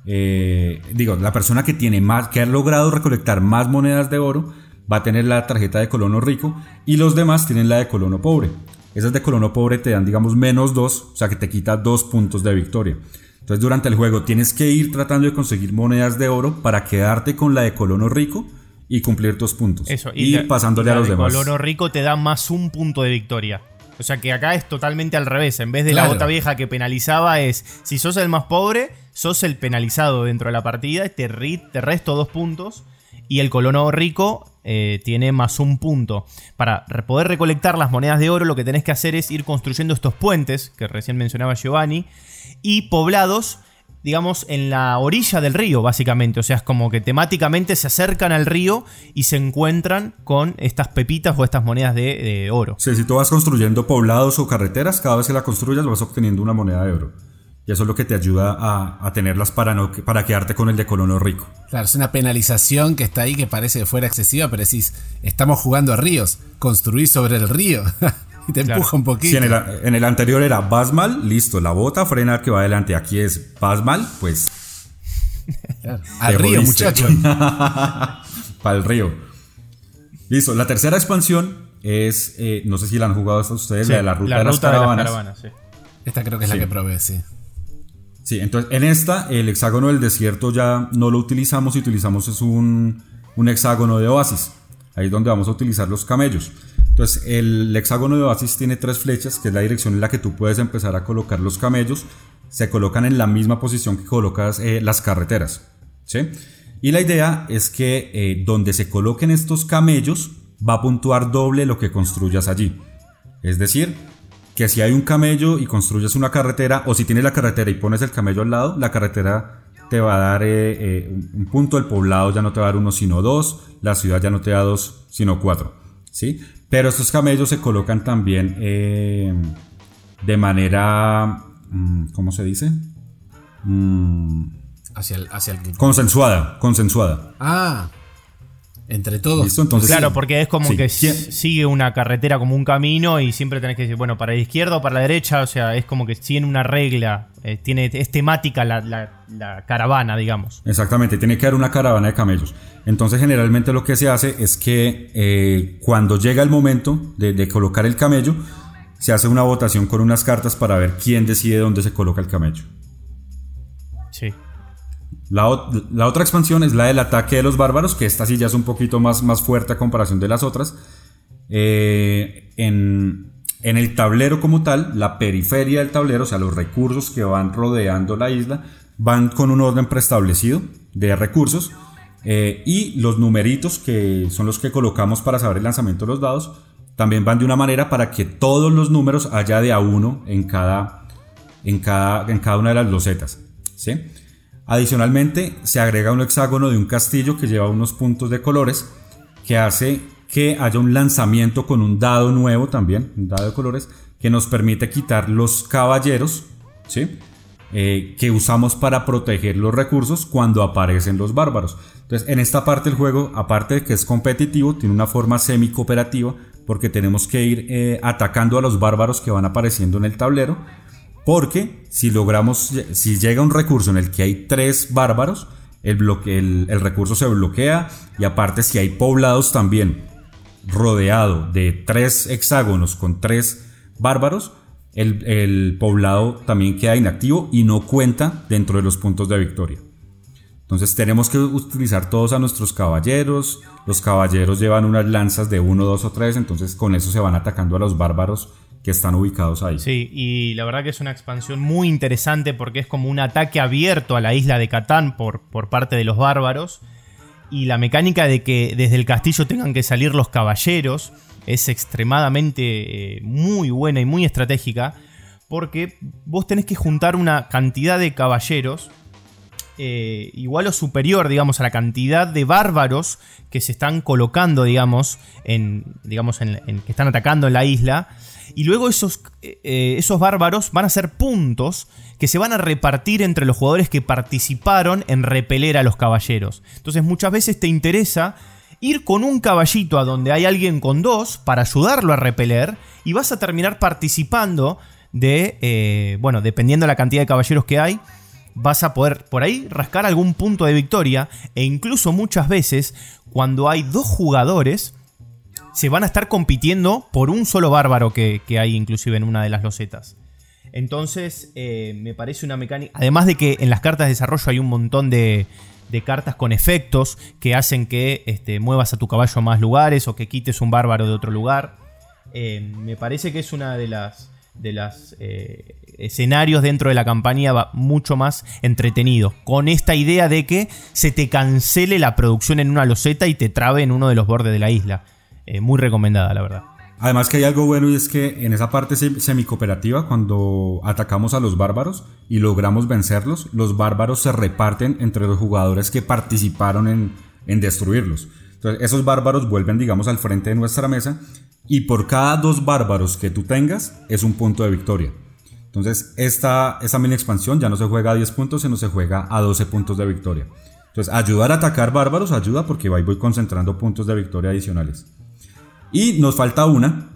eh, digo, la persona que tiene más, que ha logrado recolectar más monedas de oro, va a tener la tarjeta de colono rico y los demás tienen la de colono pobre. Esas de colono pobre te dan, digamos, menos dos, o sea que te quita dos puntos de victoria. Entonces, durante el juego tienes que ir tratando de conseguir monedas de oro para quedarte con la de colono rico y cumplir tus puntos. Eso, y, pasándole a los demás. Colono rico te da más un punto de victoria. O sea que acá es totalmente al revés. En vez de la bota vieja que penalizaba, es si sos el más pobre, sos el penalizado dentro de la partida. Te, te resto dos puntos. Y el colono rico eh, tiene más un punto. Para poder recolectar las monedas de oro, lo que tenés que hacer es ir construyendo estos puentes que recién mencionaba Giovanni. Y poblados digamos, en la orilla del río, básicamente. O sea, es como que temáticamente se acercan al río y se encuentran con estas pepitas o estas monedas de, oro. Sí, si tú vas construyendo poblados o carreteras, cada vez que la construyas vas obteniendo una moneda de oro. Y eso es lo que te ayuda a, tenerlas para, no, para quedarte con el de colono rico. Claro, es una penalización que está ahí que parece que fuera excesiva, pero decís, estamos jugando a ríos, construir sobre el río. y te empuja un poquito. en el, anterior era vas mal, listo, la bota frena que va adelante. Aquí es vas mal, pues. Al río, muchacho. Para el río. Listo, la tercera expansión es, eh, no sé si la han jugado hasta ustedes, la de la ruta, de, las caravanas. Esta creo que es la que probé, sí. Sí, entonces en esta el hexágono del desierto ya no lo utilizamos y utilizamos es un, un hexágono de oasis. Ahí es donde vamos a utilizar los camellos. Entonces, el hexágono de Oasis tiene tres flechas, que es la dirección en la que tú puedes empezar a colocar los camellos. Se colocan en la misma posición que colocas eh, las carreteras. ¿sí? Y la idea es que eh, donde se coloquen estos camellos, va a puntuar doble lo que construyas allí. Es decir, que si hay un camello y construyes una carretera, o si tienes la carretera y pones el camello al lado, la carretera te va a dar eh, un punto, el poblado ya no te va a dar uno sino dos, la ciudad ya no te da dos sino cuatro. ¿sí? Pero estos camellos se colocan también eh, de manera mm, ¿cómo se dice? Mm, hacia el, hacia el consensuada, consensuada. Ah, entre todos. Claro, sí. porque es como Sí. que sigue una carretera como un camino y siempre tenés que decir, bueno, para la izquierda o para la derecha, o sea, es como que tiene una regla, eh, tiene, es temática la, la- la caravana, digamos. Exactamente, tiene que haber una caravana de camellos. Entonces, generalmente lo que se hace es que eh, cuando llega el momento de, de colocar el camello, se hace una votación con unas cartas para ver quién decide dónde se coloca el camello. Sí. La, otra expansión es la del ataque de los bárbaros, que esta sí ya es un poquito más, más fuerte a comparación de las otras. Eh, en, en el tablero como tal, la periferia del tablero, o sea, los recursos que van rodeando la isla, van con un orden preestablecido de recursos. eh, y los numeritos, que son los que colocamos para saber el lanzamiento de los dados, también van de una manera para que todos los números haya de a uno en cada, en cada, en cada una de las losetas. ¿sí? Adicionalmente, se agrega un hexágono de un castillo que lleva unos puntos de colores que hace que haya un lanzamiento con un dado nuevo también, un dado de colores, que nos permite quitar los caballeros, ¿sí? Eh, que usamos para proteger los recursos cuando aparecen los bárbaros. Entonces, en esta parte del juego, aparte de que es competitivo, tiene una forma semi-cooperativa porque tenemos que ir eh, atacando a los bárbaros que van apareciendo en el tablero. Porque si logramos, si llega un recurso en el que hay tres bárbaros, el, recurso se bloquea y aparte si hay poblados también rodeado de tres hexágonos con tres bárbaros, el, el poblado también queda inactivo y no cuenta dentro de los puntos de victoria. Entonces tenemos que utilizar todos a nuestros caballeros. Los caballeros llevan unas lanzas de 1, 2 o 3, entonces con eso se van atacando a los bárbaros que están ubicados ahí. Sí, y la verdad que es una expansión muy interesante porque es como un ataque abierto a la isla de Catán por, por parte de los bárbaros. Y la mecánica de que desde el castillo tengan que salir los caballeros es extremadamente eh, muy buena y muy estratégica. Porque vos tenés que juntar una cantidad de caballeros eh, igual o superior, digamos, a la cantidad de bárbaros que se están colocando, digamos, en, digamos, en, en- que están atacando en la isla. Y luego esos, eh, eh, esos bárbaros van a ser puntos que se van a repartir entre los jugadores que participaron en repeler a los caballeros. Entonces muchas veces te interesa ir con un caballito a donde hay alguien con dos para ayudarlo a repeler y vas a terminar participando de, eh, bueno, dependiendo de la cantidad de caballeros que hay, vas a poder por ahí rascar algún punto de victoria e incluso muchas veces cuando hay dos jugadores se van a estar compitiendo por un solo bárbaro que, que hay inclusive en una de las losetas. Entonces eh, me parece una mecánica... Además de que en las cartas de desarrollo hay un montón de, de cartas con efectos que hacen que este, muevas a tu caballo a más lugares o que quites un bárbaro de otro lugar. Eh, me parece que es una de las de los escenarios dentro de la campaña va mucho más entretenido. Con esta idea de que se te cancele la producción en una loseta y te trabe en uno de los bordes de la isla. Eh, muy recomendada, la verdad. Además que hay algo bueno y es que en esa parte sem- semicooperativa, cuando atacamos a los bárbaros y logramos vencerlos, los bárbaros se reparten entre los jugadores que participaron en, en destruirlos. Entonces esos bárbaros vuelven, digamos, al frente de nuestra mesa y por cada dos bárbaros que tú tengas es un punto de victoria. Entonces esta, esta mini expansión ya no se juega a 10 puntos, sino se juega a 12 puntos de victoria. Entonces ayudar a atacar bárbaros ayuda porque ahí voy concentrando puntos de victoria adicionales. Y nos falta una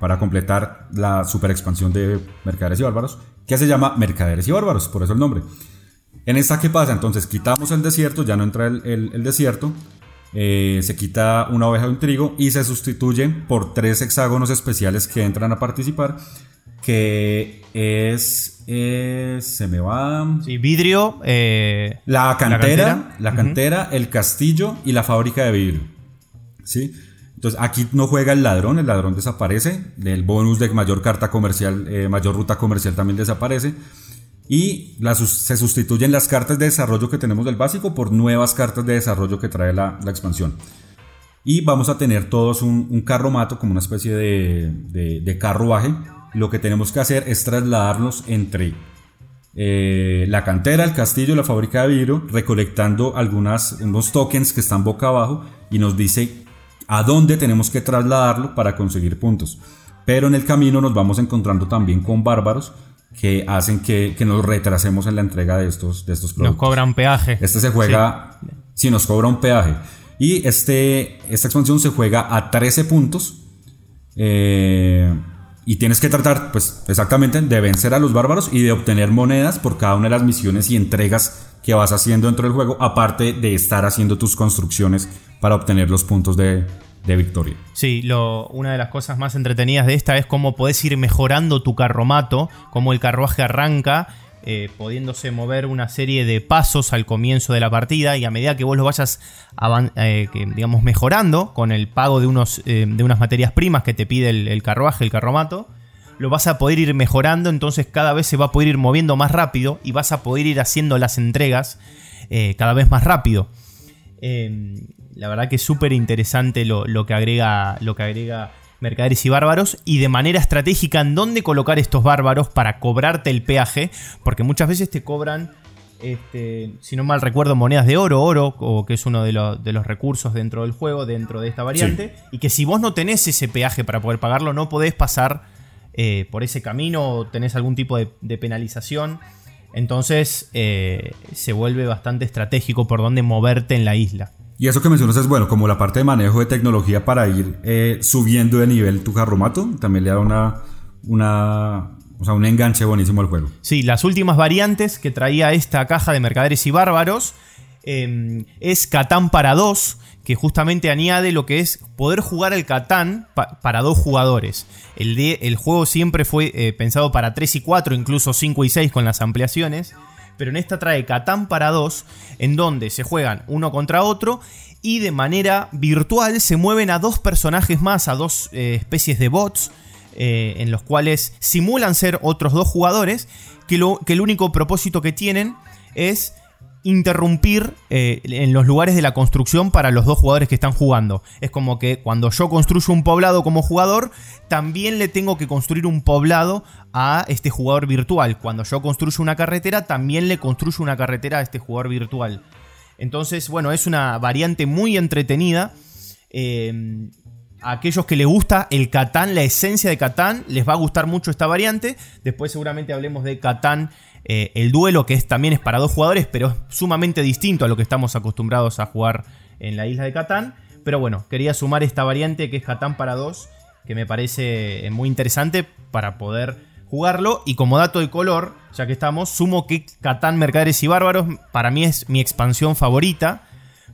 para completar la super expansión de Mercaderes y Bárbaros, que se llama Mercaderes y Bárbaros, por eso el nombre. En esta, ¿qué pasa? Entonces quitamos el desierto, ya no entra el, el- el desierto, eh, se quita una oveja de un trigo y se sustituyen por tres hexágonos especiales que entran a participar, que es... eh, se me va... Sí, vidrio. eh, La cantera, la cantera. cantera, el castillo y la fábrica de vidrio. ¿Sí? Entonces aquí no juega el ladrón, el ladrón desaparece. El bonus de mayor carta comercial, eh, mayor ruta comercial también desaparece. Y se sustituyen las cartas de desarrollo que tenemos del básico por nuevas cartas de desarrollo que trae la, expansión. Y vamos a tener todos un, un carromato como una especie de, carruaje. Lo que tenemos que hacer es trasladarnos entre eh, la cantera, el castillo la fábrica de vidrio, recolectando algunas, unos tokens que están boca abajo y nos dice a dónde tenemos que trasladarlo para conseguir puntos. Pero en el camino nos vamos encontrando también con bárbaros que hacen que, nos retrasemos en la entrega de estos, de estos productos. Nos cobran peaje. Este se juega, si nos cobra un peaje. Y este, esta expansión se juega a 13 puntos. Eh, y tienes que tratar, pues exactamente, de vencer a los bárbaros y de obtener monedas por cada una de las misiones y entregas que vas haciendo dentro del juego, aparte de estar haciendo tus construcciones para obtener los puntos de, victoria. Sí, lo, una de las cosas más entretenidas de esta es cómo podés ir mejorando tu carromato, cómo el carruaje arranca eh, pudiéndose mover una serie de pasos al comienzo de la partida y a medida que vos lo vayas eh, digamos, mejorando con el pago de, unos, eh, de unas materias primas que te pide el, carruaje, el carromato, lo vas a poder ir mejorando, entonces cada vez se va a poder ir moviendo más rápido y vas a poder ir haciendo las entregas cada vez más rápido. la verdad que es súper interesante lo, que agrega, lo que agrega mercaderes y bárbaros y de manera estratégica en dónde colocar estos bárbaros para cobrarte el peaje, porque muchas veces te cobran, este, si no mal recuerdo, monedas de oro, oro, o que es uno de, los recursos dentro del juego, dentro de esta variante, y que si vos no tenés ese peaje para poder pagarlo, no podés pasar eh, por ese camino o tenés algún tipo de, penalización. Entonces eh, se vuelve bastante estratégico por dónde moverte en la isla. Y eso que mencionas es bueno, como la parte de manejo de tecnología para ir eh, subiendo de nivel tu carromato, también le da una, una, o sea, un enganche buenísimo al juego. Sí, las últimas variantes que traía esta caja de Mercaderes y Bárbaros es Catán para dos, que justamente añade lo que es poder jugar el Catán para dos jugadores. El, de, el juego siempre fue eh, pensado para 3 y 4, incluso 5 y 6 con las ampliaciones pero en esta trae Catán para dos, en donde se juegan uno contra otro y de manera virtual se mueven a dos personajes más, a dos eh, especies de bots, eh, en los cuales simulan ser otros dos jugadores, que, lo, que el único propósito que tienen es interrumpir eh, en los lugares de la construcción para los dos jugadores que están jugando. Es como que cuando yo construyo un poblado como jugador, también le tengo que construir un poblado a este jugador virtual. Cuando yo construyo una carretera, también le construyo una carretera a este jugador virtual. Entonces, bueno, es una variante muy entretenida. Eh, a aquellos que les gusta el Catán, la esencia de Catán, les va a gustar mucho esta variante. Después seguramente hablemos de Catán eh, el duelo, que es, también es para dos jugadores, pero es sumamente distinto a lo que estamos acostumbrados a jugar en la isla de Catán. Pero bueno, quería sumar esta variante que es Catán para dos, que me parece eh, muy interesante para poder jugarlo. Y como dato de color, ya que estamos, sumo que Catán Mercaderes y Bárbaros para mí es mi expansión favorita.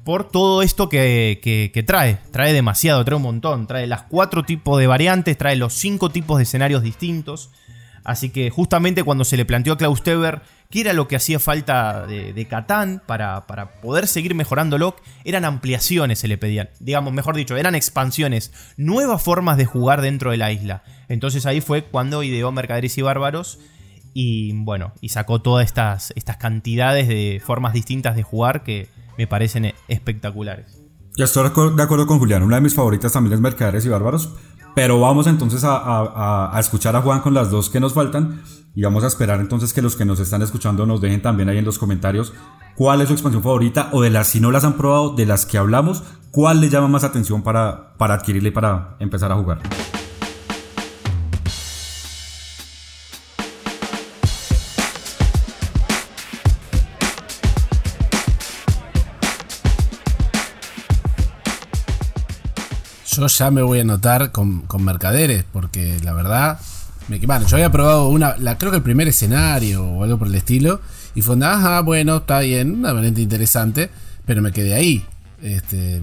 Por todo esto que, que trae. Trae demasiado, trae un montón. Trae las cuatro tipos de variantes, trae los cinco tipos de escenarios distintos. Así que justamente cuando se le planteó a Klaus Teber qué era lo que hacía falta de, Catán para, poder seguir mejorándolo, eran ampliaciones, se le pedían. Digamos, mejor dicho, eran expansiones, nuevas formas de jugar dentro de la isla. Entonces ahí fue cuando ideó Mercaderes y Bárbaros y bueno, y sacó todas estas, estas cantidades de formas distintas de jugar que me parecen espectaculares. Ya estoy de acuerdo con Julián, una de mis favoritas también es Mercaderes y Bárbaros, pero vamos entonces a, escuchar a Juan con las dos que nos faltan y vamos a esperar entonces que los que nos están escuchando nos dejen también ahí en los comentarios cuál es su expansión favorita o de las si no las han probado, de las que hablamos, cuál les llama más atención para, para adquirirle y para empezar a jugar. Yo ya me voy a anotar con, mercaderes, porque la verdad, me, bueno, yo había probado una, creo que el primer escenario o algo por el estilo, y fue, ajá, bueno, está bien, una variante interesante, pero me quedé ahí. Este,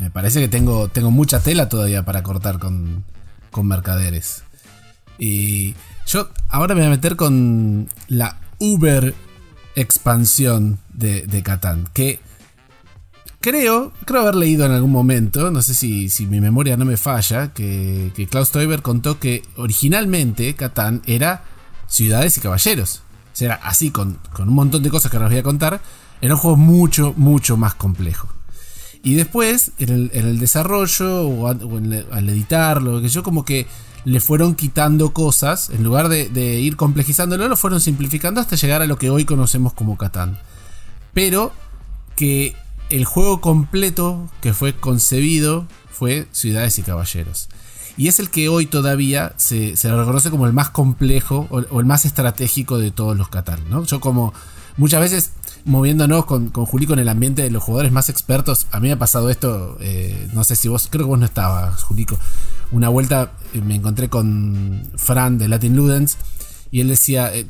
me parece que tengo, tengo mucha tela todavía para cortar con, con mercaderes. Y yo ahora me voy a meter con la Uber expansión de, de Catán, que Creo, creo haber leído en algún momento, no sé si, si mi memoria no me falla, que, que Klaus Teuber contó que originalmente Catán era ciudades y caballeros. O sea, era así, con, con un montón de cosas que ahora os voy a contar. Era un juego mucho, mucho más complejo. Y después, en el, desarrollo o, al editarlo, que yo como que le fueron quitando cosas, en lugar de, de, ir complejizándolo, lo fueron simplificando hasta llegar a lo que hoy conocemos como Catán. Pero que el juego completo que fue concebido fue Ciudades y Caballeros. Y es el que hoy todavía se, se reconoce como el más complejo o, el más estratégico de todos los Catán. Yo como muchas veces moviéndonos con, con Juli con el ambiente de los jugadores más expertos, a mí me ha pasado esto, eh, no sé si vos, creo que vos no estabas, Julico. Una vuelta eh, me encontré con Fran de Latin Ludens y él decía, eh,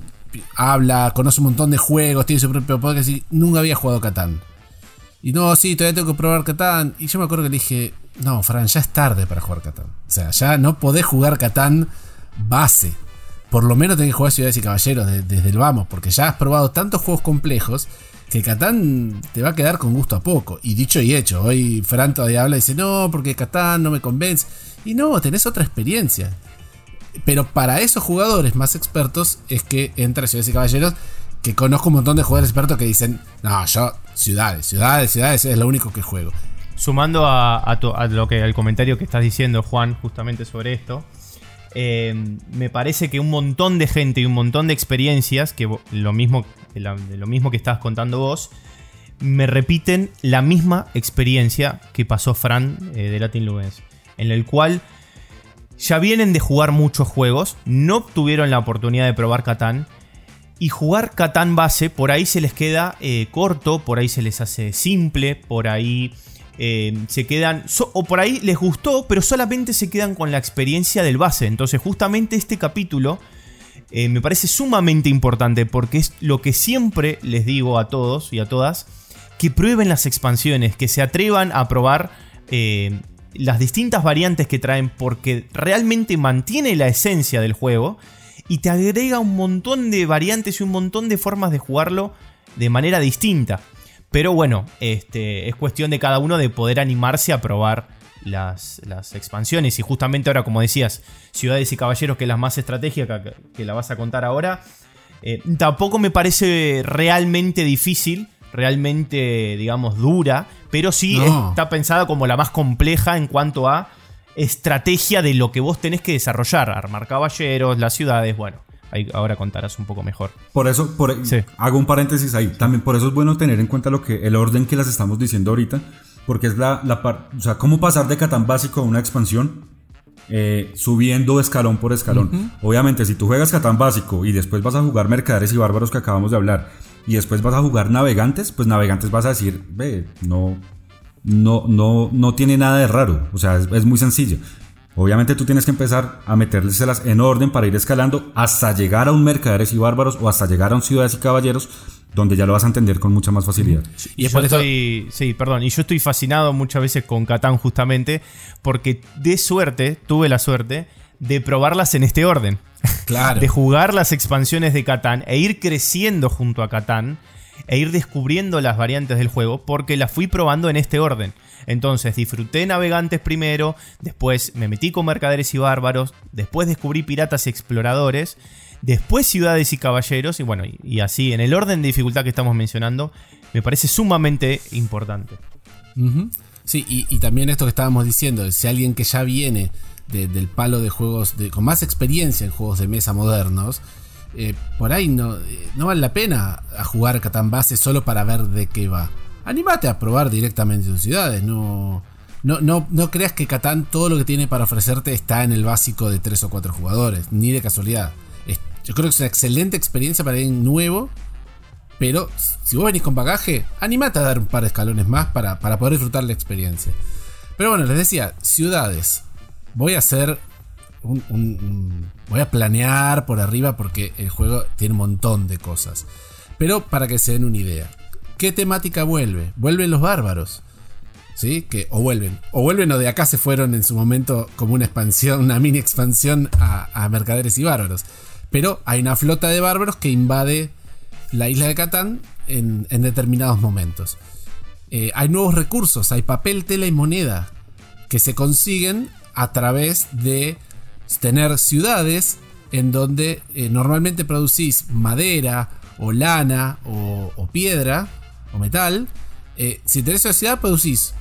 habla, conoce un montón de juegos, tiene su propio podcast y nunca había jugado Catán. Y no, sí, todavía tengo que probar Catán. Y yo me acuerdo que le dije, no, Fran, ya es tarde para jugar Catán. O sea, ya no podés jugar Catán base. Por lo menos tenés que jugar Ciudades y Caballeros desde el vamos, porque ya has probado tantos juegos complejos que Catán te va a quedar con gusto a poco. Y dicho y hecho, hoy Fran todavía habla y dice, no, porque Catán no me convence. Y no, tenés otra experiencia. Pero para esos jugadores más expertos es que entra Ciudades y Caballeros, que conozco un montón de jugadores expertos que dicen, no, yo, ciudades, ciudades, ciudades es lo único que juego. Sumando a, lo que, al comentario que estás diciendo, Juan, justamente sobre esto, eh, me parece que un montón de gente y un montón de experiencias, que lo mismo, lo mismo que estabas contando vos, me repiten la misma experiencia que pasó Fran eh, de Latin Lumens, en el cual ya vienen de jugar muchos juegos, no tuvieron la oportunidad de probar Catán, y jugar Catán base por ahí se les queda eh, corto, por ahí se les hace simple, por ahí eh, se quedan, o por ahí les gustó, pero solamente se quedan con la experiencia del base. Entonces justamente este capítulo eh, me parece sumamente importante porque es lo que siempre les digo a todos y a todas, que prueben las expansiones, que se atrevan a probar las distintas variantes que traen porque realmente mantiene la esencia del juego y te agrega un montón de variantes y un montón de formas de jugarlo de manera distinta. Pero bueno, este, es cuestión de cada uno de poder animarse a probar las, expansiones. Y justamente ahora, como decías, Ciudades y Caballeros, que es la más estratégica, que, la vas a contar ahora, eh, tampoco me parece realmente difícil, realmente, digamos, dura, pero sí está pensada como la más compleja en cuanto a estrategia de lo que vos tenés que desarrollar. Armar caballeros, las ciudades, bueno ahora contarás un poco mejor. Por eso, por, hago un paréntesis ahí. También por eso es bueno tener en cuenta lo que el orden que las estamos diciendo ahorita, porque es la, la o sea, cómo pasar de Catán básico a una expansión eh, subiendo escalón por escalón. Obviamente, si tú juegas Catán básico y después vas a jugar Mercaderes y Bárbaros que acabamos de hablar, y después vas a jugar Navegantes, pues Navegantes vas a decir, ve, no, no, no, no tiene nada de raro, o sea, es, es muy sencillo. Obviamente tú tienes que empezar a metérselas en orden para ir escalando hasta llegar a un Mercaderes y Bárbaros o hasta llegar a un Ciudades y Caballeros donde ya lo vas a entender con mucha más facilidad. Y, es por eso... sí, perdón, y yo estoy fascinado muchas veces con Catán justamente porque de suerte, tuve la suerte de probarlas en este orden. Claro. de jugar las expansiones de Catán e ir creciendo junto a Catán e ir descubriendo las variantes del juego porque las fui probando en este orden. Entonces disfruté navegantes primero, después me metí con mercaderes y bárbaros, después descubrí piratas y exploradores, después ciudades y caballeros, y bueno, y, así, en el orden de dificultad que estamos mencionando, me parece sumamente importante. Sí, y, también esto que estábamos diciendo, si alguien que ya viene del palo de juegos de, con más experiencia en juegos de mesa modernos, eh, por ahí no, eh, no vale la pena a jugar Catán Base solo para ver de qué va animate a probar directamente tus ciudades. No, no, no, no creas que Catán todo lo que tiene para ofrecerte está en el básico de 3 o 4 jugadores, ni de casualidad. yo creo que es una excelente experiencia para alguien nuevo. Pero si vos venís con bagaje, animate a dar un par de escalones más para, para poder disfrutar la experiencia. Pero bueno, les decía, ciudades. Voy a hacer un, voy a planear por arriba porque el juego tiene un montón de cosas. Pero para que se den una idea. ¿Qué temática vuelve? Vuelven los bárbaros. ¿Sí? Que o vuelven. O vuelven o de acá se fueron en su momento como una expansión, una mini expansión a, mercaderes y bárbaros. Pero hay una flota de bárbaros que invade la isla de Catán en, determinados momentos. Eh, hay nuevos recursos, hay papel, tela y moneda que se consiguen a través de tener ciudades en donde eh, normalmente producís madera o lana o piedra o metal, eh, si tenés ciudad producís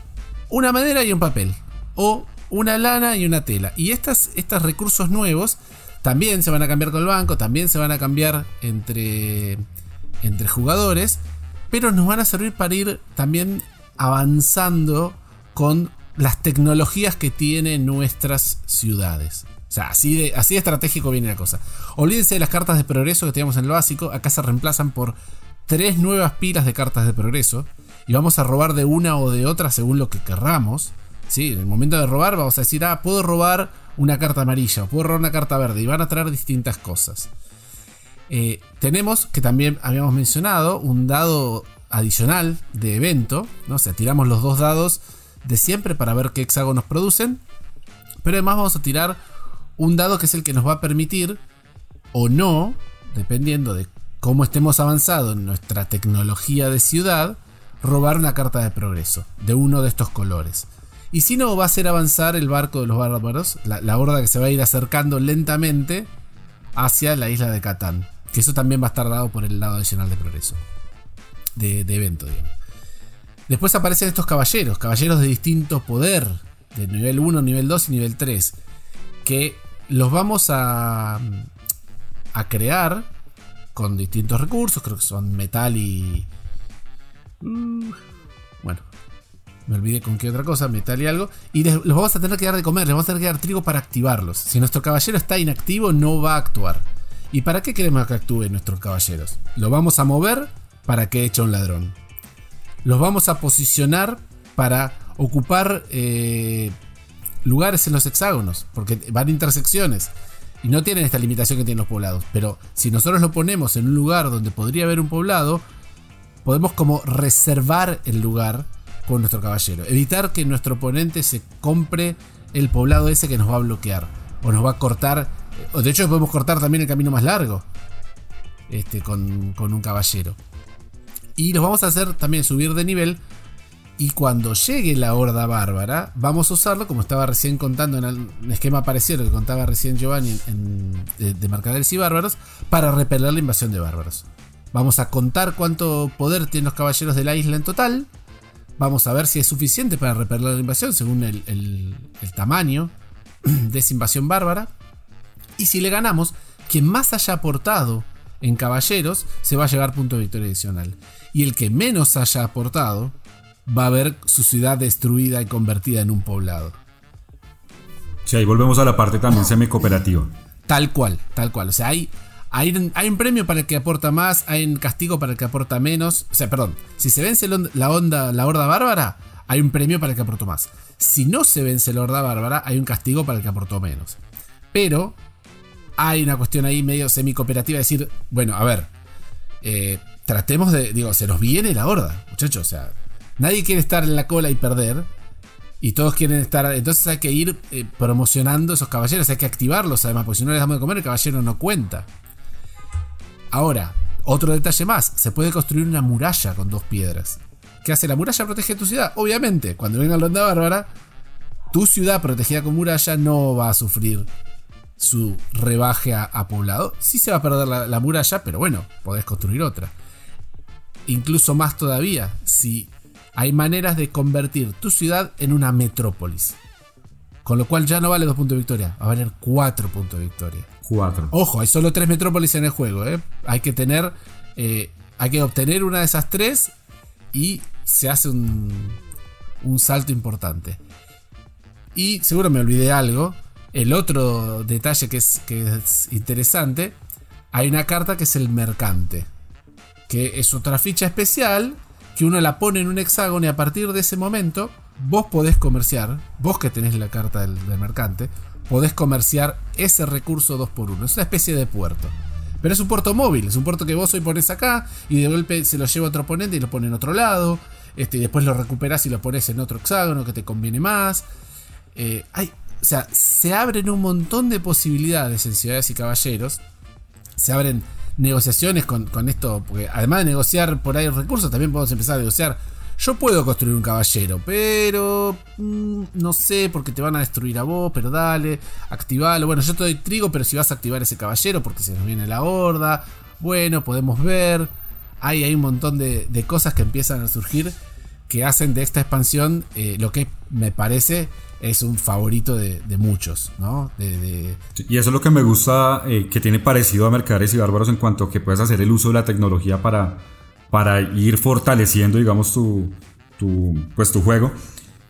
una madera y un papel. O una lana y una tela. Y estas, estos recursos nuevos también se van a cambiar con el banco, también se van a cambiar entre, entre jugadores, pero nos van a servir para ir también avanzando con las tecnologías que tienen nuestras ciudades. O sea, así de, así estratégico viene la cosa. Olvídense de las cartas de progreso que teníamos en el básico. Acá se reemplazan por tres nuevas pilas de cartas de progreso. Y vamos a robar de una o de otra según lo que querramos. ¿sí? En el momento de robar vamos a decir, ah, puedo robar una carta amarilla o puedo robar una carta verde. Y van a traer distintas cosas. Eh, tenemos, que también habíamos mencionado, un dado adicional de evento. ¿no? O sea, tiramos los dos dados de siempre para ver qué hexágonos producen. Pero además vamos a tirar un dado que es el que nos va a permitir o no, dependiendo de cómo estemos avanzados en nuestra tecnología de ciudad, robar una carta de progreso de uno de estos colores. Y si no, va a hacer avanzar el barco de los bárbaros, la, horda que se va a ir acercando lentamente hacia la isla de Catán. Que eso también va a estar dado por el lado adicional de progreso. De, de evento, digamos. Después aparecen estos caballeros, caballeros de distinto poder, de nivel 1, nivel 2 y nivel 3, que los vamos a, a crear con distintos recursos, creo que son metal y... Mm, bueno, me olvidé con qué otra cosa, metal y algo. Y los vamos a tener que dar de comer, les vamos a tener que dar trigo para activarlos. Si nuestro caballero está inactivo, no va a actuar. ¿Y para qué queremos que actúen nuestros caballeros? Lo vamos a mover para que eche un ladrón. Los vamos a posicionar para ocupar eh, lugares en los hexágonos, porque van intersecciones. Y no tienen esta limitación que tienen los poblados. Pero si nosotros lo ponemos en un lugar donde podría haber un poblado, podemos como reservar el lugar con nuestro caballero. Evitar que nuestro oponente se compre el poblado ese que nos va a bloquear. O nos va a cortar. O de hecho podemos cortar también el camino más largo. Este, con, con un caballero. Y los vamos a hacer también subir de nivel y cuando llegue la horda bárbara, vamos a usarlo, como estaba recién contando en el esquema parecido que contaba recién Giovanni en, de, Mercaderes y Bárbaros, para repeler la invasión de bárbaros. Vamos a contar cuánto poder tienen los caballeros de la isla en total. Vamos a ver si es suficiente para repeler la invasión según el, el tamaño de esa invasión bárbara. Y si le ganamos, quien más haya aportado en caballeros se va a llevar punto de victoria adicional. Y el que menos haya aportado va a ver su ciudad destruida y convertida en un poblado. Sí, ahí volvemos a la parte también semi-cooperativa. Tal cual, tal cual. O sea, hay, hay, hay, un premio para el que aporta más, hay un castigo para el que aporta menos. O sea, perdón, si se vence la, onda, la horda bárbara, hay un premio para el que aportó más. Si no se vence la horda bárbara, hay un castigo para el que aportó menos. Pero hay una cuestión ahí medio semi-cooperativa de decir, bueno, a ver, eh, tratemos de, digo, se nos viene la horda, muchachos, o sea, Nadie quiere estar en la cola y perder. Y todos quieren estar. Entonces hay que ir eh, promocionando esos caballeros. Hay que activarlos además. Porque si no les damos de comer, el caballero no cuenta. Ahora, otro detalle más. Se puede construir una muralla con dos piedras. ¿Qué hace la muralla? Protege tu ciudad. Obviamente, cuando venga la onda bárbara, tu ciudad protegida con muralla no va a sufrir su rebaje a, poblado. Sí se va a perder la, la muralla, pero bueno, podés construir otra. Incluso más todavía, si hay maneras de convertir tu ciudad en una metrópolis. Con lo cual ya no vale dos puntos de victoria, va a valer cuatro puntos de victoria. Cuatro. Ojo, hay solo tres metrópolis en el juego, ¿eh? Hay que tener. Eh, hay que obtener una de esas tres y se hace un, un salto importante. Y seguro me olvidé algo. El otro detalle que es, que es interesante, hay una carta que es el mercante, que es otra ficha especial que uno la pone en un hexágono y a partir de ese momento vos podés comerciar, vos que tenés la carta del, mercante, podés comerciar ese recurso 2x1. Es una especie de puerto. Pero es un puerto móvil, es un puerto que vos hoy pones acá y de golpe se lo lleva otro oponente y lo pone en otro lado. Este, y después lo recuperás y lo pones en otro hexágono que te conviene más. Eh, hay, o sea, se abren un montón de posibilidades en Ciudades y Caballeros. Se abren negociaciones con, esto, porque además de negociar por ahí recursos, también podemos empezar a negociar. Yo puedo construir un caballero, pero mm, no sé, porque te van a destruir a vos, pero dale, activalo. Bueno, yo te doy trigo, pero si vas a activar ese caballero, porque se nos viene la horda. Bueno, podemos ver. Hay, hay un montón de, cosas que empiezan a surgir que hacen de esta expansión eh, lo que me parece es un favorito de, muchos, ¿no? Y eso es lo que me gusta, eh, que tiene parecido a Mercaderes y Bárbaros en cuanto a que puedes hacer el uso de la tecnología para, para ir fortaleciendo, digamos, tu, tu, pues, tu juego.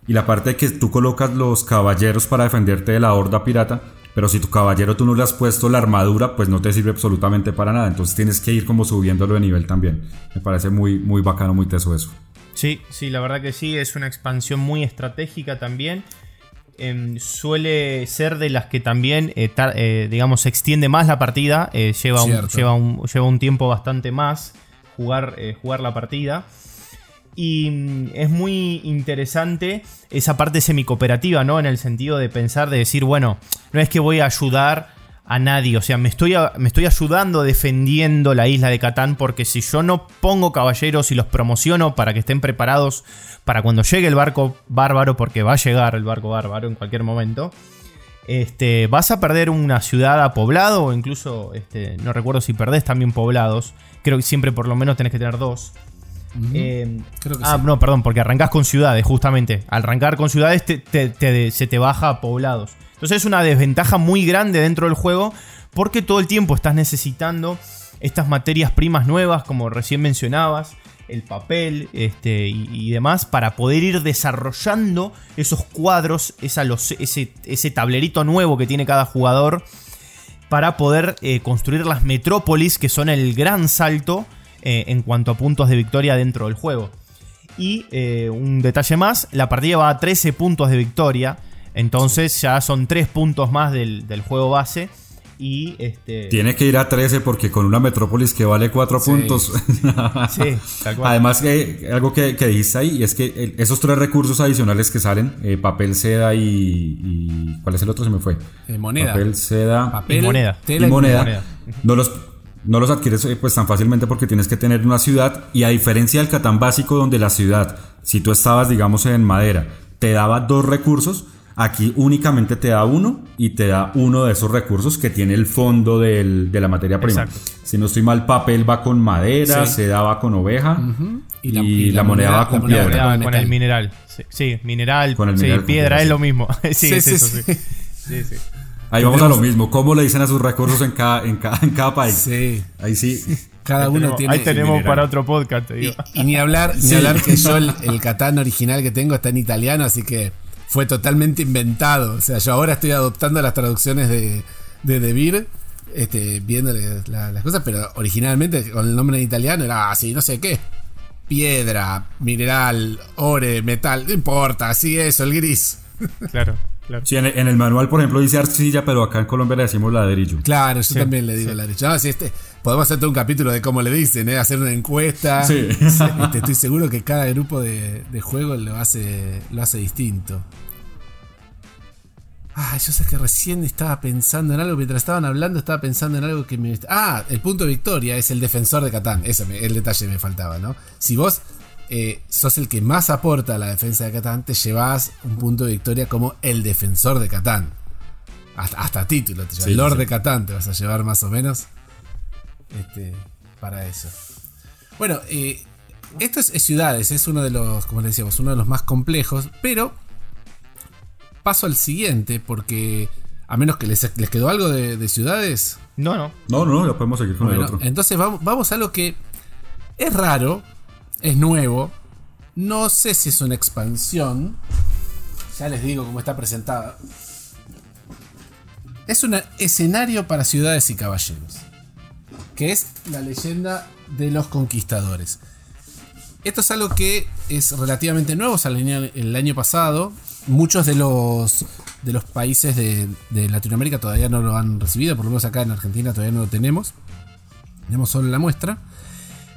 y la parte de que tú colocas los caballeros para defenderte de la horda pirata, pero si tu caballero tú no le has puesto la armadura, pues no te sirve absolutamente para nada. Entonces tienes que ir como subiéndolo de nivel también. Me parece muy, muy bacano, muy teso eso. Sí, sí, la verdad que sí, es una expansión muy estratégica también. Em, suele ser de las que también, eh, eh, digamos, se extiende más la partida, eh, lleva, un, lleva, un, lleva, un, tiempo bastante más jugar, jugar la partida. Y mm, es muy interesante esa parte semi-cooperativa, ¿no? En el sentido de pensar, de decir, bueno, no es que voy a ayudar a nadie. O sea, me estoy, me estoy ayudando defendiendo la isla de Catán porque si yo no pongo caballeros y los promociono para que estén preparados para cuando llegue el barco bárbaro, porque va a llegar el barco bárbaro en cualquier momento, este, vas a perder una ciudad a poblado o incluso, este, no recuerdo si perdés también poblados. Creo que siempre por lo menos tenés que tener dos. Eh, ah, no, perdón, porque arrancás con ciudades, justamente. Al arrancar con ciudades se te baja a poblados. Entonces es una desventaja muy grande dentro del juego porque todo el tiempo estás necesitando estas materias primas nuevas, como recién mencionabas, el papel este, y, demás, para poder ir desarrollando esos cuadros, ese, tablerito nuevo que tiene cada jugador, para poder eh, construir las metrópolis, que son el gran salto eh, en cuanto a puntos de victoria dentro del juego. Y eh, un detalle más, la partida va a 13 puntos de victoria. Entonces ya son 3 puntos más del, juego base. Y este. Tiene que ir a 13 porque con una Metrópolis que vale 4 puntos. sí, tal cual. Además, que algo que, que, dijiste ahí es que esos tres recursos adicionales que salen: eh, papel, seda y, ¿Cuál es el otro? Se me fue. Eh, moneda. Papel, seda. Papel, y moneda. y moneda. No los, no los adquieres eh, pues tan fácilmente porque tienes que tener una ciudad. Y a diferencia del Catán básico, donde la ciudad, si tú estabas, digamos, en madera, te daba dos recursos Aquí únicamente te da uno y te da uno de esos recursos que tiene el fondo de la materia prima. Si no estoy mal, papel va con madera, seda va con oveja y, la, moneda, va con piedra. con el mineral. Sí, mineral, con el piedra es lo mismo. sí, es eso, sí. Ahí vamos a lo mismo. ¿Cómo le dicen a sus recursos en cada, en cada, país? Sí. Ahí sí. Cada uno tiene. Ahí tenemos para otro podcast. Y, ni hablar, ni hablar que yo el, el Catán original que tengo está en italiano, así que fue totalmente inventado. O sea, yo ahora estoy adoptando las traducciones de, de De este, viéndole las cosas, pero originalmente con el nombre en italiano era así, no sé qué. Piedra, mineral, ore, metal, no importa, así eso, el gris. Claro. Claro. Sí, en el, manual, por ejemplo, dice arcilla, pero acá en Colombia le decimos ladrillo. Claro, yo también le digo ladrillo. No, si este, podemos hacer todo un capítulo de cómo le dicen, ¿eh? hacer una encuesta. Sí. Este, estoy seguro que cada grupo de, de juegos lo hace, lo hace distinto. Ah, yo sé que recién estaba pensando en algo, mientras estaban hablando estaba pensando en algo que me... Ah, el punto de victoria es el defensor de Catán, eso el detalle me faltaba, ¿no? Si vos eh, sos el que más aporta a la defensa de Catán, te llevas un punto de victoria como el defensor de Catán. Hasta, título, te el Lord de Catán te vas a llevar más o menos este, para eso. Bueno, eh, esto es, es ciudades, es uno de los, como les decíamos, uno de los más complejos, pero paso al siguiente, porque a menos que les, quedó algo de, ciudades. No, no. No, no, lo podemos seguir con el otro. Entonces vamos, vamos a lo que es raro, es nuevo. No sé si es una expansión. Ya les digo cómo está presentada. Es un escenario para ciudades y caballeros. Que es la leyenda de los conquistadores. Esto es algo que es relativamente nuevo, salió el año pasado muchos de los, de los países de, Latinoamérica todavía no lo han recibido, por lo menos acá en Argentina todavía no lo tenemos. Tenemos solo la muestra.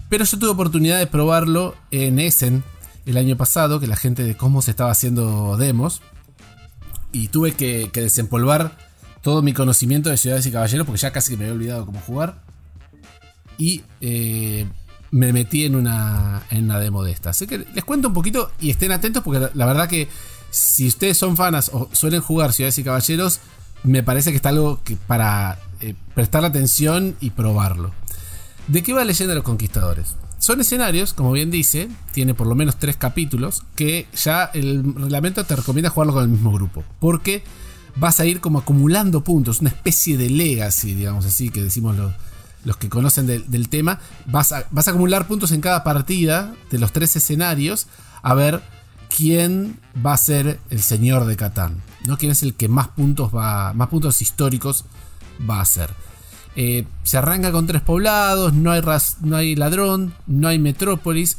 Pero yo tuve oportunidad de probarlo en Essen el año pasado, que la gente de Cosmos estaba haciendo demos. Y tuve que, desempolvar todo mi conocimiento de ciudades y caballeros, porque ya casi me había olvidado cómo jugar. Y eh, me metí en una, en una demo de esta. Así que les cuento un poquito y estén atentos, porque la verdad que si ustedes son fanas o suelen jugar Ciudades y Caballeros, me parece que está algo para eh, prestar atención y probarlo. ¿De qué va Leyenda de los Conquistadores? Son escenarios, como bien dice, tiene por lo menos tres capítulos, que ya el reglamento te recomienda jugarlo con el mismo grupo. Porque vas a ir como acumulando puntos, una especie de legacy, digamos así, que decimos los, los que conocen del tema. Vas a, vas a acumular puntos en cada partida de los tres escenarios, a ver quién va a ser el señor de Catán, ¿no? quién es el que más puntos, va, más puntos históricos va a hacer. Eh, se arranca con tres poblados, no hay, no hay ladrón, no hay metrópolis,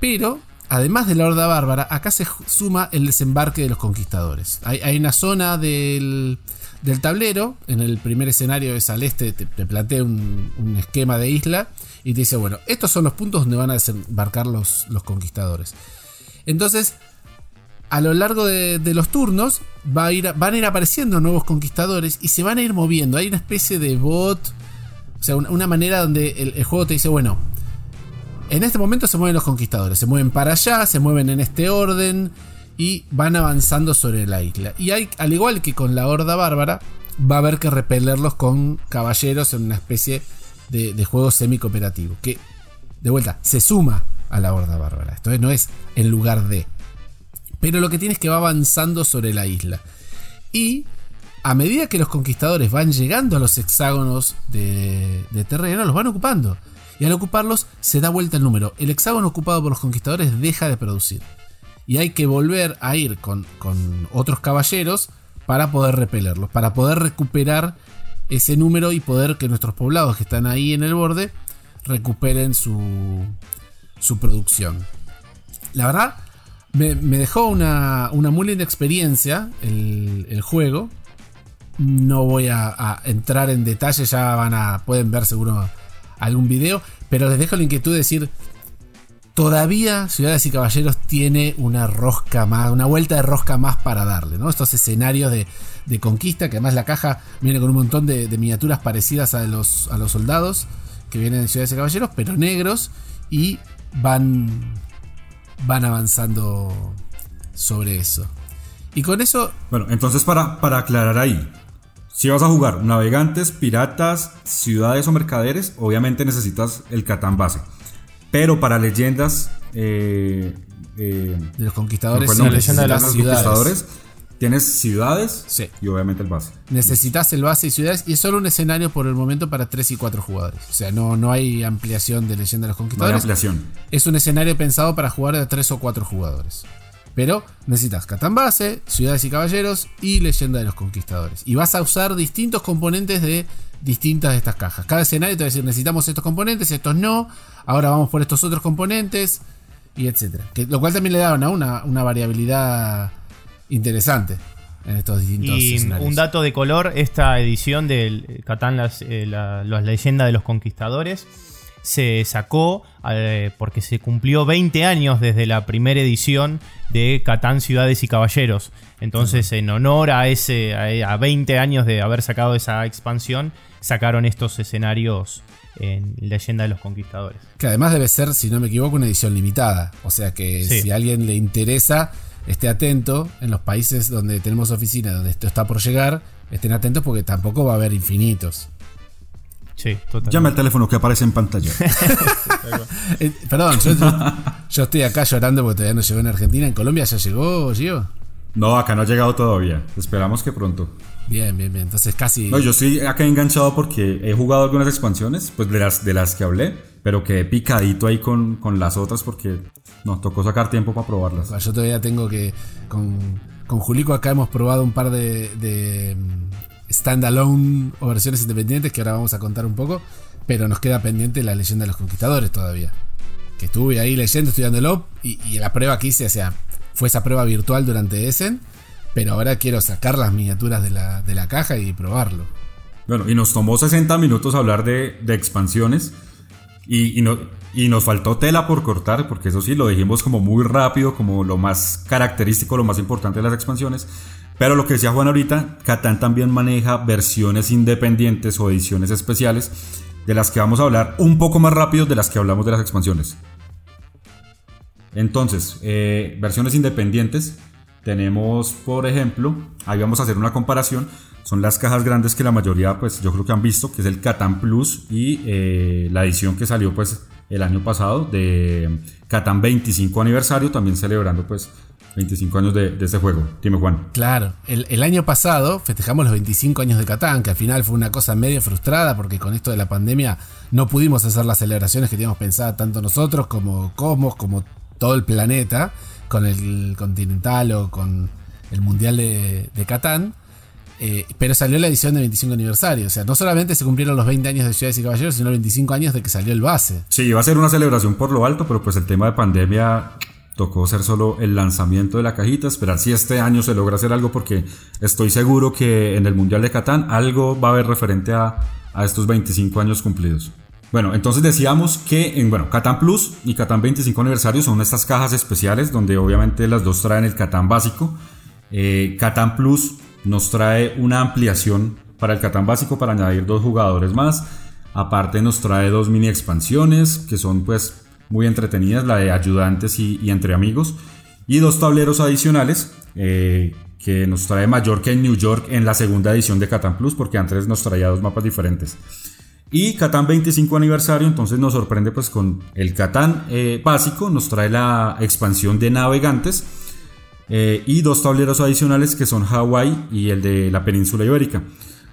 pero además de la Horda Bárbara, acá se suma el desembarque de los conquistadores. Hay, una zona del, tablero, en el primer escenario es al este, te, plantea un, esquema de isla y te dice, bueno, estos son los puntos donde van a desembarcar los, los conquistadores. Entonces, a lo largo de, los turnos va a ir, van a ir apareciendo nuevos conquistadores y se van a ir moviendo. Hay una especie de bot, o sea, una, manera donde el, juego te dice, bueno, en este momento se mueven los conquistadores, se mueven para allá, se mueven en este orden y van avanzando sobre la isla. Y hay, al igual que con la Horda Bárbara, va a haber que repelerlos con caballeros en una especie de, juego semi-cooperativo. Que, de vuelta, se suma a la Horda Bárbara. Esto no es en lugar de. Pero lo que tiene es que va avanzando sobre la isla. Y a medida que los conquistadores van llegando a los hexágonos de, terreno, los van ocupando. Y al ocuparlos se da vuelta el número. El hexágono ocupado por los conquistadores deja de producir. Y hay que volver a ir con, con otros caballeros para poder repelerlos, para poder recuperar ese número y poder que nuestros poblados que están ahí en el borde recuperen su, su producción. La verdad, me, dejó una, muy linda experiencia el, juego. No voy a, entrar en detalle, ya van a. pueden ver seguro algún video. Pero les dejo la inquietud de decir. Todavía Ciudades y Caballeros tiene una rosca más, una vuelta de rosca más para darle, ¿no? Estos escenarios de, conquista, que además la caja viene con un montón de, miniaturas parecidas a los, soldados que vienen de Ciudades y Caballeros, pero negros y van van avanzando sobre eso. Y con eso... Bueno, entonces para, para aclarar ahí, si vas a jugar navegantes, piratas, ciudades o mercaderes, obviamente necesitas el Catán base. Pero para leyendas... Eh, eh, de los conquistadores, la leyenda de los conquistadores Tienes ciudades y obviamente el base. Necesitas el base y ciudades y es solo un escenario por el momento para 3 y 4 jugadores. O sea, no, no hay ampliación de Leyenda de los Conquistadores. No hay ampliación. Es un escenario pensado para jugar de 3 o 4 jugadores. Pero necesitas Catán Base, Ciudades y Caballeros y Leyenda de los Conquistadores. Y vas a usar distintos componentes de distintas de estas cajas. Cada escenario te va a decir, necesitamos estos componentes, estos no. Ahora vamos por estos otros componentes. Y etcétera. lo cual también le da una, una variabilidad interesante en estos distintos y un dato de color, esta edición del Catán las, eh, leyendas de los conquistadores se sacó eh, porque se cumplió 20 años desde la primera edición de Catán Ciudades y Caballeros. Entonces, en honor a ese a, 20 años de haber sacado esa expansión, sacaron estos escenarios en Leyenda de los Conquistadores. Que además debe ser, si no me equivoco, una edición limitada. O sea que si a alguien le interesa, esté atento en los países donde tenemos oficinas, donde esto está por llegar, estén atentos porque tampoco va a haber infinitos. Sí, totalmente. Llame al teléfono que aparece en pantalla. Eh, perdón, yo, estoy acá llorando porque todavía no llegó en Argentina. ¿En Colombia ya llegó, Gio? No, acá no ha llegado todavía. Esperamos que pronto. Bien, bien, bien. Entonces casi. No, yo estoy acá enganchado porque he jugado algunas expansiones, pues de las, de las que hablé, pero quedé picadito ahí con, con las otras porque nos tocó sacar tiempo para probarlas. Yo todavía tengo que. Con, con Julico acá hemos probado un par de, de mm, standalone o versiones independientes que ahora vamos a contar un poco. Pero nos queda pendiente la leyenda de los conquistadores todavía. Que estuve ahí leyendo, estudiándolo. Y, y la prueba que hice, o sea, fue esa prueba virtual durante Essen. Pero ahora quiero sacar las miniaturas de la, de la caja y probarlo. Bueno, y nos tomó 60 minutos hablar de, de expansiones. Y, no, y nos faltó tela por cortar, porque eso sí, lo dijimos como muy rápido, como lo más característico, lo más importante de las expansiones. Pero lo que decía Juan ahorita, Catán también maneja versiones independientes o ediciones especiales, de las que vamos a hablar un poco más rápido de las que hablamos de las expansiones. Entonces, eh, versiones independientes, tenemos por ejemplo, ahí vamos a hacer una comparación son las cajas grandes que la mayoría, pues yo creo que han visto, que es el Catan Plus y eh, la edición que salió pues el año pasado de Catan 25 aniversario, también celebrando pues 25 años de, de este juego. Dime Juan. Claro, el, año pasado festejamos los 25 años de Catán, que al final fue una cosa medio frustrada porque con esto de la pandemia no pudimos hacer las celebraciones que teníamos pensado tanto nosotros como Cosmos, como todo el planeta con el Continental o con el Mundial de, de Catán. Eh, pero salió la edición de 25 aniversario. O sea, no solamente se cumplieron los 20 años de Ciudades y Caballeros, sino 25 años de que salió el base. Sí, iba a ser una celebración por lo alto, pero pues el tema de pandemia tocó ser solo el lanzamiento de la cajita, esperar si este año se logra hacer algo, porque estoy seguro que en el Mundial de Catán algo va a haber referente a, a estos 25 años cumplidos. Bueno, entonces decíamos que en bueno, Catán Plus y Catán 25 aniversario son estas cajas especiales donde obviamente las dos traen el Catán básico. Eh, Catán Plus nos trae una ampliación para el Catán básico para añadir dos jugadores más. Aparte nos trae dos mini expansiones que son pues muy entretenidas, la de ayudantes y, entre amigos. Y dos tableros adicionales eh, que nos trae Mallorca en New York en la segunda edición de Catán Plus porque antes nos traía dos mapas diferentes. Y Catán 25 aniversario, entonces nos sorprende pues con el Catán eh, básico, nos trae la expansión de navegantes eh, y dos tableros adicionales que son Hawái y el de la península ibérica.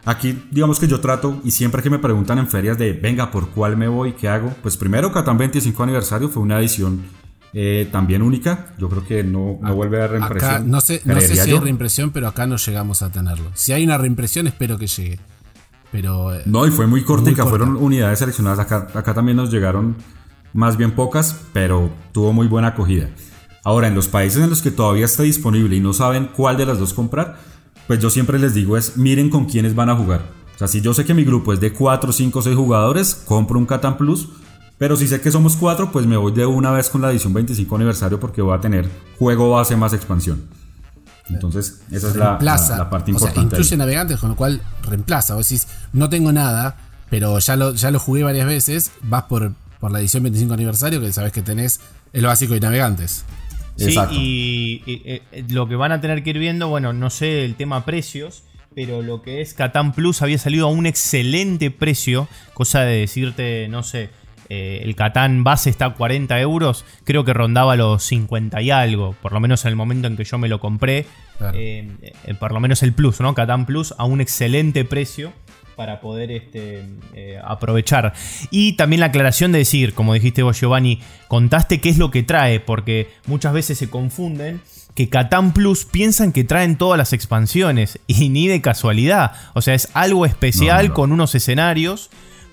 Aquí digamos que yo trato y siempre que me preguntan en ferias de venga, ¿por cuál me voy? ¿Qué hago? Pues primero Catán 25 aniversario fue una edición eh, también única. Yo creo que no, no vuelve a reimpresión. no sé, no sé si hay reimpresión, pero acá no llegamos a tenerlo. Si hay una reimpresión, espero que llegue. Pero, eh, no, y fue muy cortica, fueron unidades seleccionadas. Acá, acá también nos llegaron más bien pocas, pero tuvo muy buena acogida. Ahora, en los países en los que todavía está disponible y no saben cuál de las dos comprar, pues yo siempre les digo es miren con quiénes van a jugar. O sea, si yo sé que mi grupo es de 4, 5, 6 jugadores, compro un Catan Plus. Pero si sé que somos 4, pues me voy de una vez con la edición 25 aniversario porque voy a tener juego base más expansión. Entonces, esa es la, la, parte importante. O sea, incluye navegantes, con lo cual reemplaza. O decís, no tengo nada, pero ya lo, ya lo jugué varias veces, vas por, por la edición 25 aniversario, que sabes que tenés el básico de navegantes. Sí, y, eh, lo que van a tener que ir viendo, bueno, no sé el tema precios, pero lo que es Catán Plus había salido a un excelente precio, cosa de decirte, no sé, eh, el Catán base está a 40 euros, creo que rondaba los 50 y algo, por lo menos en el momento en que yo me lo compré, eh, por lo menos el Plus, ¿no? Catán Plus a un excelente precio para poder este, eh, aprovechar. Y también la aclaración de decir, como dijiste vos Giovanni, contaste qué es lo que trae, porque muchas veces se confunden que Catán Plus piensan que traen todas las expansiones y ni de casualidad. O sea, es algo especial con unos escenarios.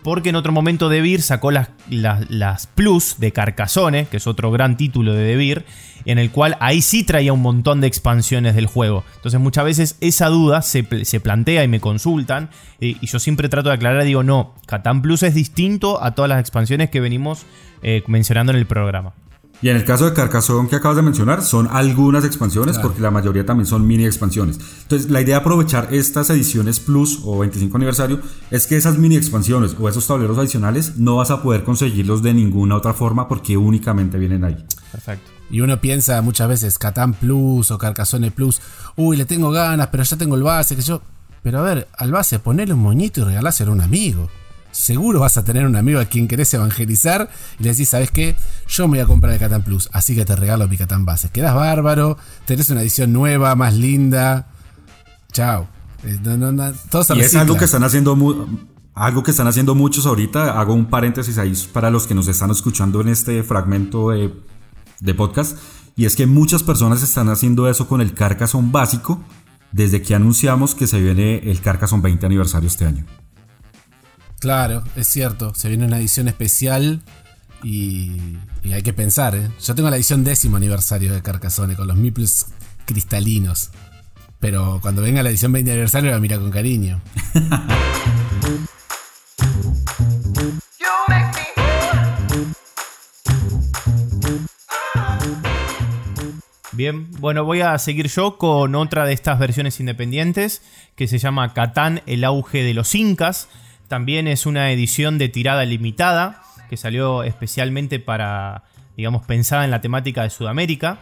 Porque en otro momento Debir sacó las, las, Plus de Carcassonne, que es otro gran título de Debir, en el cual ahí sí traía un montón de expansiones del juego. Entonces muchas veces esa duda se, plantea y me consultan y, yo siempre trato de aclarar, digo, no, Catán Plus es distinto a todas las expansiones que venimos eh, mencionando en el programa. Y en el caso de Carcassonne que acabas de mencionar, son algunas expansiones, porque la mayoría también son mini expansiones. Entonces, la idea de aprovechar estas ediciones Plus o 25 aniversario es que esas mini expansiones o esos tableros adicionales no vas a poder conseguirlos de ninguna otra forma porque únicamente vienen ahí. Perfecto. Y uno piensa muchas veces, Catán Plus o Carcassonne Plus, uy, le tengo ganas, pero ya tengo el base, que yo. Pero a ver, al base ponele un moñito y regaláselo a un amigo. Seguro vas a tener un amigo a quien querés evangelizar y le decís, ¿sabes qué? Yo me voy a comprar el Catán Plus, así que te regalo mi Catán Base. Quedas bárbaro, tenés una edición nueva, más linda. Chao. Eh, y es algo que están haciendo algo que están haciendo muchos ahorita. Hago un paréntesis ahí para los que nos están escuchando en este fragmento de de podcast. Y es que muchas personas están haciendo eso con el Carcassonne básico desde que anunciamos que se viene el Carcassonne 20 aniversario este año. Claro, es cierto. Se viene una edición especial y, hay que pensar. ¿eh? Yo tengo la edición décimo aniversario de Carcassonne con los Miples cristalinos. Pero cuando venga la edición 20 aniversario la mira con cariño. Bien, bueno, voy a seguir yo con otra de estas versiones independientes que se llama Catán, el auge de los incas. También es una edición de tirada limitada que salió especialmente para, digamos, pensada en la temática de Sudamérica.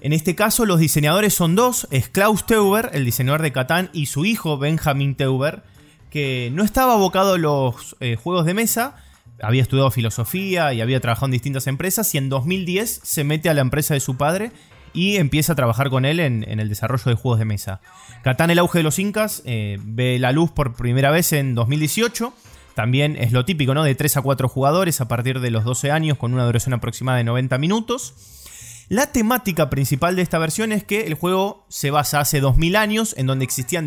En este caso los diseñadores son dos, es Klaus Teuber, el diseñador de Catán, y su hijo Benjamin Teuber, que no estaba abocado a los eh, juegos de mesa, había estudiado filosofía y había trabajado en distintas empresas y en 2010 se mete a la empresa de su padre y empieza a trabajar con él en, el desarrollo de juegos de mesa. Catán el auge de los incas eh, ve la luz por primera vez en 2018. También es lo típico, ¿no? De 3 a 4 jugadores a partir de los 12 años con una duración aproximada de 90 minutos. La temática principal de esta versión es que el juego se basa hace 2000 años en donde existían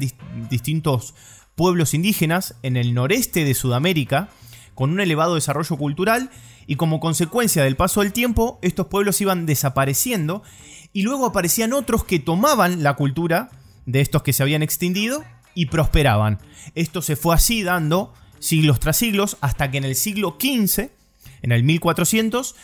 distintos pueblos indígenas en el noreste de Sudamérica con un elevado desarrollo cultural y como consecuencia del paso del tiempo estos pueblos iban desapareciendo y luego aparecían otros que tomaban la cultura de estos que se habían extinguido y prosperaban. Esto se fue así dando siglos tras siglos hasta que en el siglo XV, en el 1400,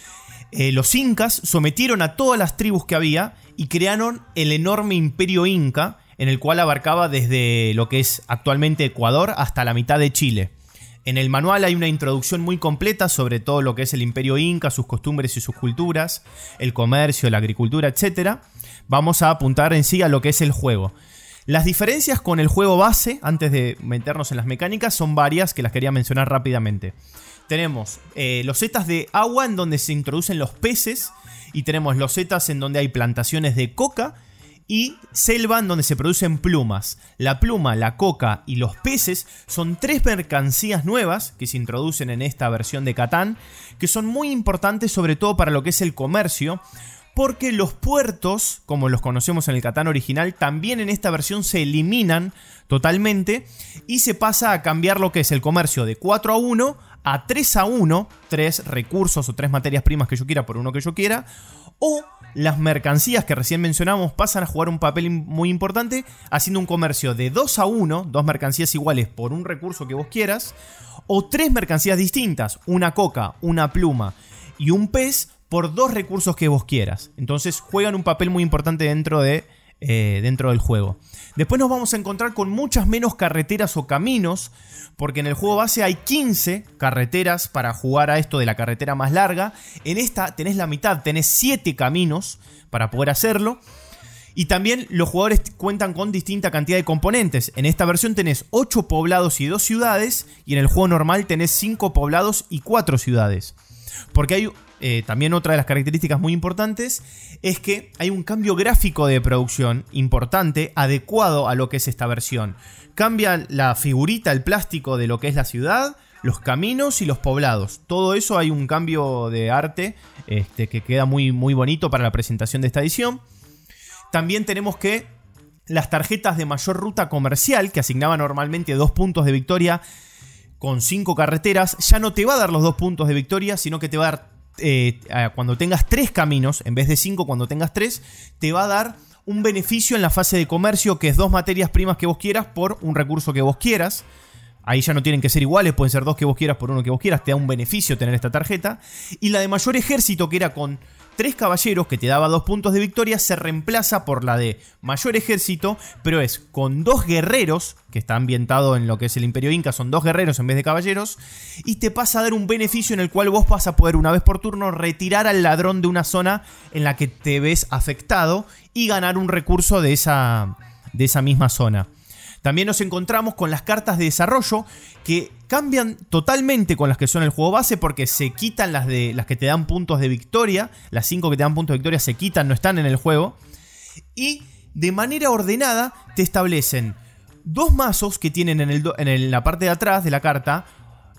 eh, los incas sometieron a todas las tribus que había y crearon el enorme imperio inca, en el cual abarcaba desde lo que es actualmente Ecuador hasta la mitad de Chile. En el manual hay una introducción muy completa sobre todo lo que es el imperio inca, sus costumbres y sus culturas, el comercio, la agricultura, etc. Vamos a apuntar en sí a lo que es el juego. Las diferencias con el juego base, antes de meternos en las mecánicas, son varias que las quería mencionar rápidamente. Tenemos eh, los setas de agua en donde se introducen los peces y tenemos los setas en donde hay plantaciones de coca y selva en donde se producen plumas. La pluma, la coca y los peces son tres mercancías nuevas que se introducen en esta versión de Catán, que son muy importantes sobre todo para lo que es el comercio, porque los puertos, como los conocemos en el Catán original, también en esta versión se eliminan totalmente y se pasa a cambiar lo que es el comercio de 4 a 1 a 3 a 1, tres recursos o tres materias primas que yo quiera por uno que yo quiera, o las mercancías que recién mencionamos pasan a jugar un papel muy importante, haciendo un comercio de 2 a 1, dos mercancías iguales por un recurso que vos quieras, o tres mercancías distintas, una coca, una pluma y un pez por dos recursos que vos quieras. Entonces juegan un papel muy importante dentro de eh, dentro del juego. Después nos vamos a encontrar con muchas menos carreteras o caminos, porque en el juego base hay 15 carreteras para jugar a esto de la carretera más larga. En esta tenés la mitad, tenés 7 caminos para poder hacerlo. Y también los jugadores cuentan con distinta cantidad de componentes. En esta versión tenés 8 poblados y 2 ciudades. Y en el juego normal tenés 5 poblados y 4 ciudades. Porque hay eh, también otra de las características muy importantes es que hay un cambio gráfico de producción importante, adecuado a lo que es esta versión. Cambia la figurita, el plástico de lo que es la ciudad, los caminos y los poblados. Todo eso hay un cambio de arte este, que queda muy, muy bonito para la presentación de esta edición. También tenemos que las tarjetas de mayor ruta comercial, que asignaban normalmente dos puntos de victoria con cinco carreteras, ya no te va a dar los dos puntos de victoria, sino que te va a dar eh, cuando tengas tres caminos, en vez de cinco, cuando tengas tres, te va a dar un beneficio en la fase de comercio, que es dos materias primas que vos quieras por un recurso que vos quieras. Ahí ya no tienen que ser iguales, pueden ser dos que vos quieras por uno que vos quieras, te da un beneficio tener esta tarjeta. Y la de mayor ejército, que era con tres caballeros que te daba dos puntos de victoria se reemplaza por la de mayor ejército, pero es con dos guerreros, que está ambientado en lo que es el imperio inca, son dos guerreros en vez de caballeros, y te pasa a dar un beneficio en el cual vos vas a poder una vez por turno retirar al ladrón de una zona en la que te ves afectado y ganar un recurso de esa, de esa misma zona. También nos encontramos con las cartas de desarrollo que cambian totalmente con las que son el juego base porque se quitan las, de, las que te dan puntos de victoria. Las 5 que te dan puntos de victoria se quitan, no están en el juego. Y de manera ordenada te establecen dos mazos que tienen en, el, en la parte de atrás de la carta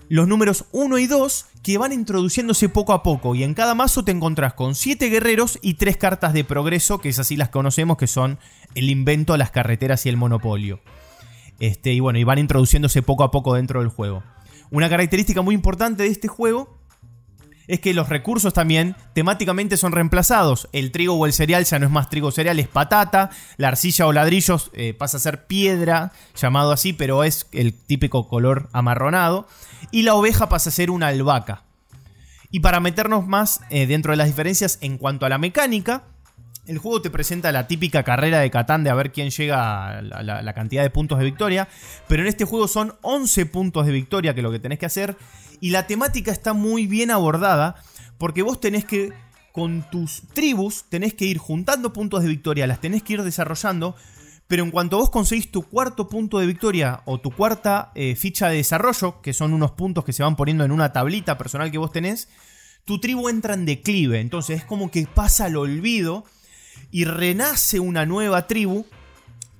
los números 1 y 2 que van introduciéndose poco a poco y en cada mazo te encontrás con 7 guerreros y 3 cartas de progreso que es así las conocemos que son el invento, las carreteras y el monopolio. Este, y bueno, y van introduciéndose poco a poco dentro del juego. Una característica muy importante de este juego es que los recursos también temáticamente son reemplazados. El trigo o el cereal ya no es más trigo o cereal, es patata. La arcilla o ladrillos eh, pasa a ser piedra, llamado así, pero es el típico color amarronado. Y la oveja pasa a ser una albahaca. Y para meternos más eh, dentro de las diferencias en cuanto a la mecánica, el juego te presenta la típica carrera de Catán de a ver quién llega a la, cantidad de puntos de victoria. Pero en este juego son 11 puntos de victoria que es lo que tenés que hacer. Y la temática está muy bien abordada. Porque vos tenés que, con tus tribus, tenés que ir juntando puntos de victoria. Las tenés que ir desarrollando. Pero en cuanto vos conseguís tu cuarto punto de victoria o tu cuarta eh, ficha de desarrollo, que son unos puntos que se van poniendo en una tablita personal que vos tenés, tu tribu entra en declive. Entonces es como que pasa al olvido y renace una nueva tribu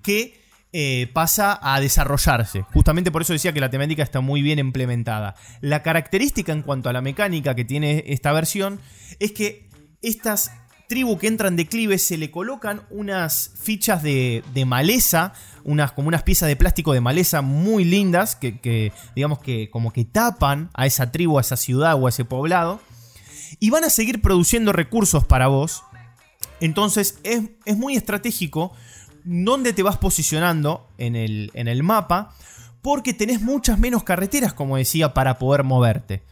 que eh, pasa a desarrollarse. Justamente por eso decía que la temática está muy bien implementada. La característica en cuanto a la mecánica que tiene esta versión es que estas tribu que entra en declive se le colocan unas fichas de, maleza, unas, como unas piezas de plástico de maleza muy lindas que, digamos que como que tapan a esa tribu, a esa ciudad o a ese poblado. Y van a seguir produciendo recursos para vos. Entonces es, es muy estratégico dónde te vas posicionando en el, en el mapa porque tenés muchas menos carreteras, como decía, para poder moverte.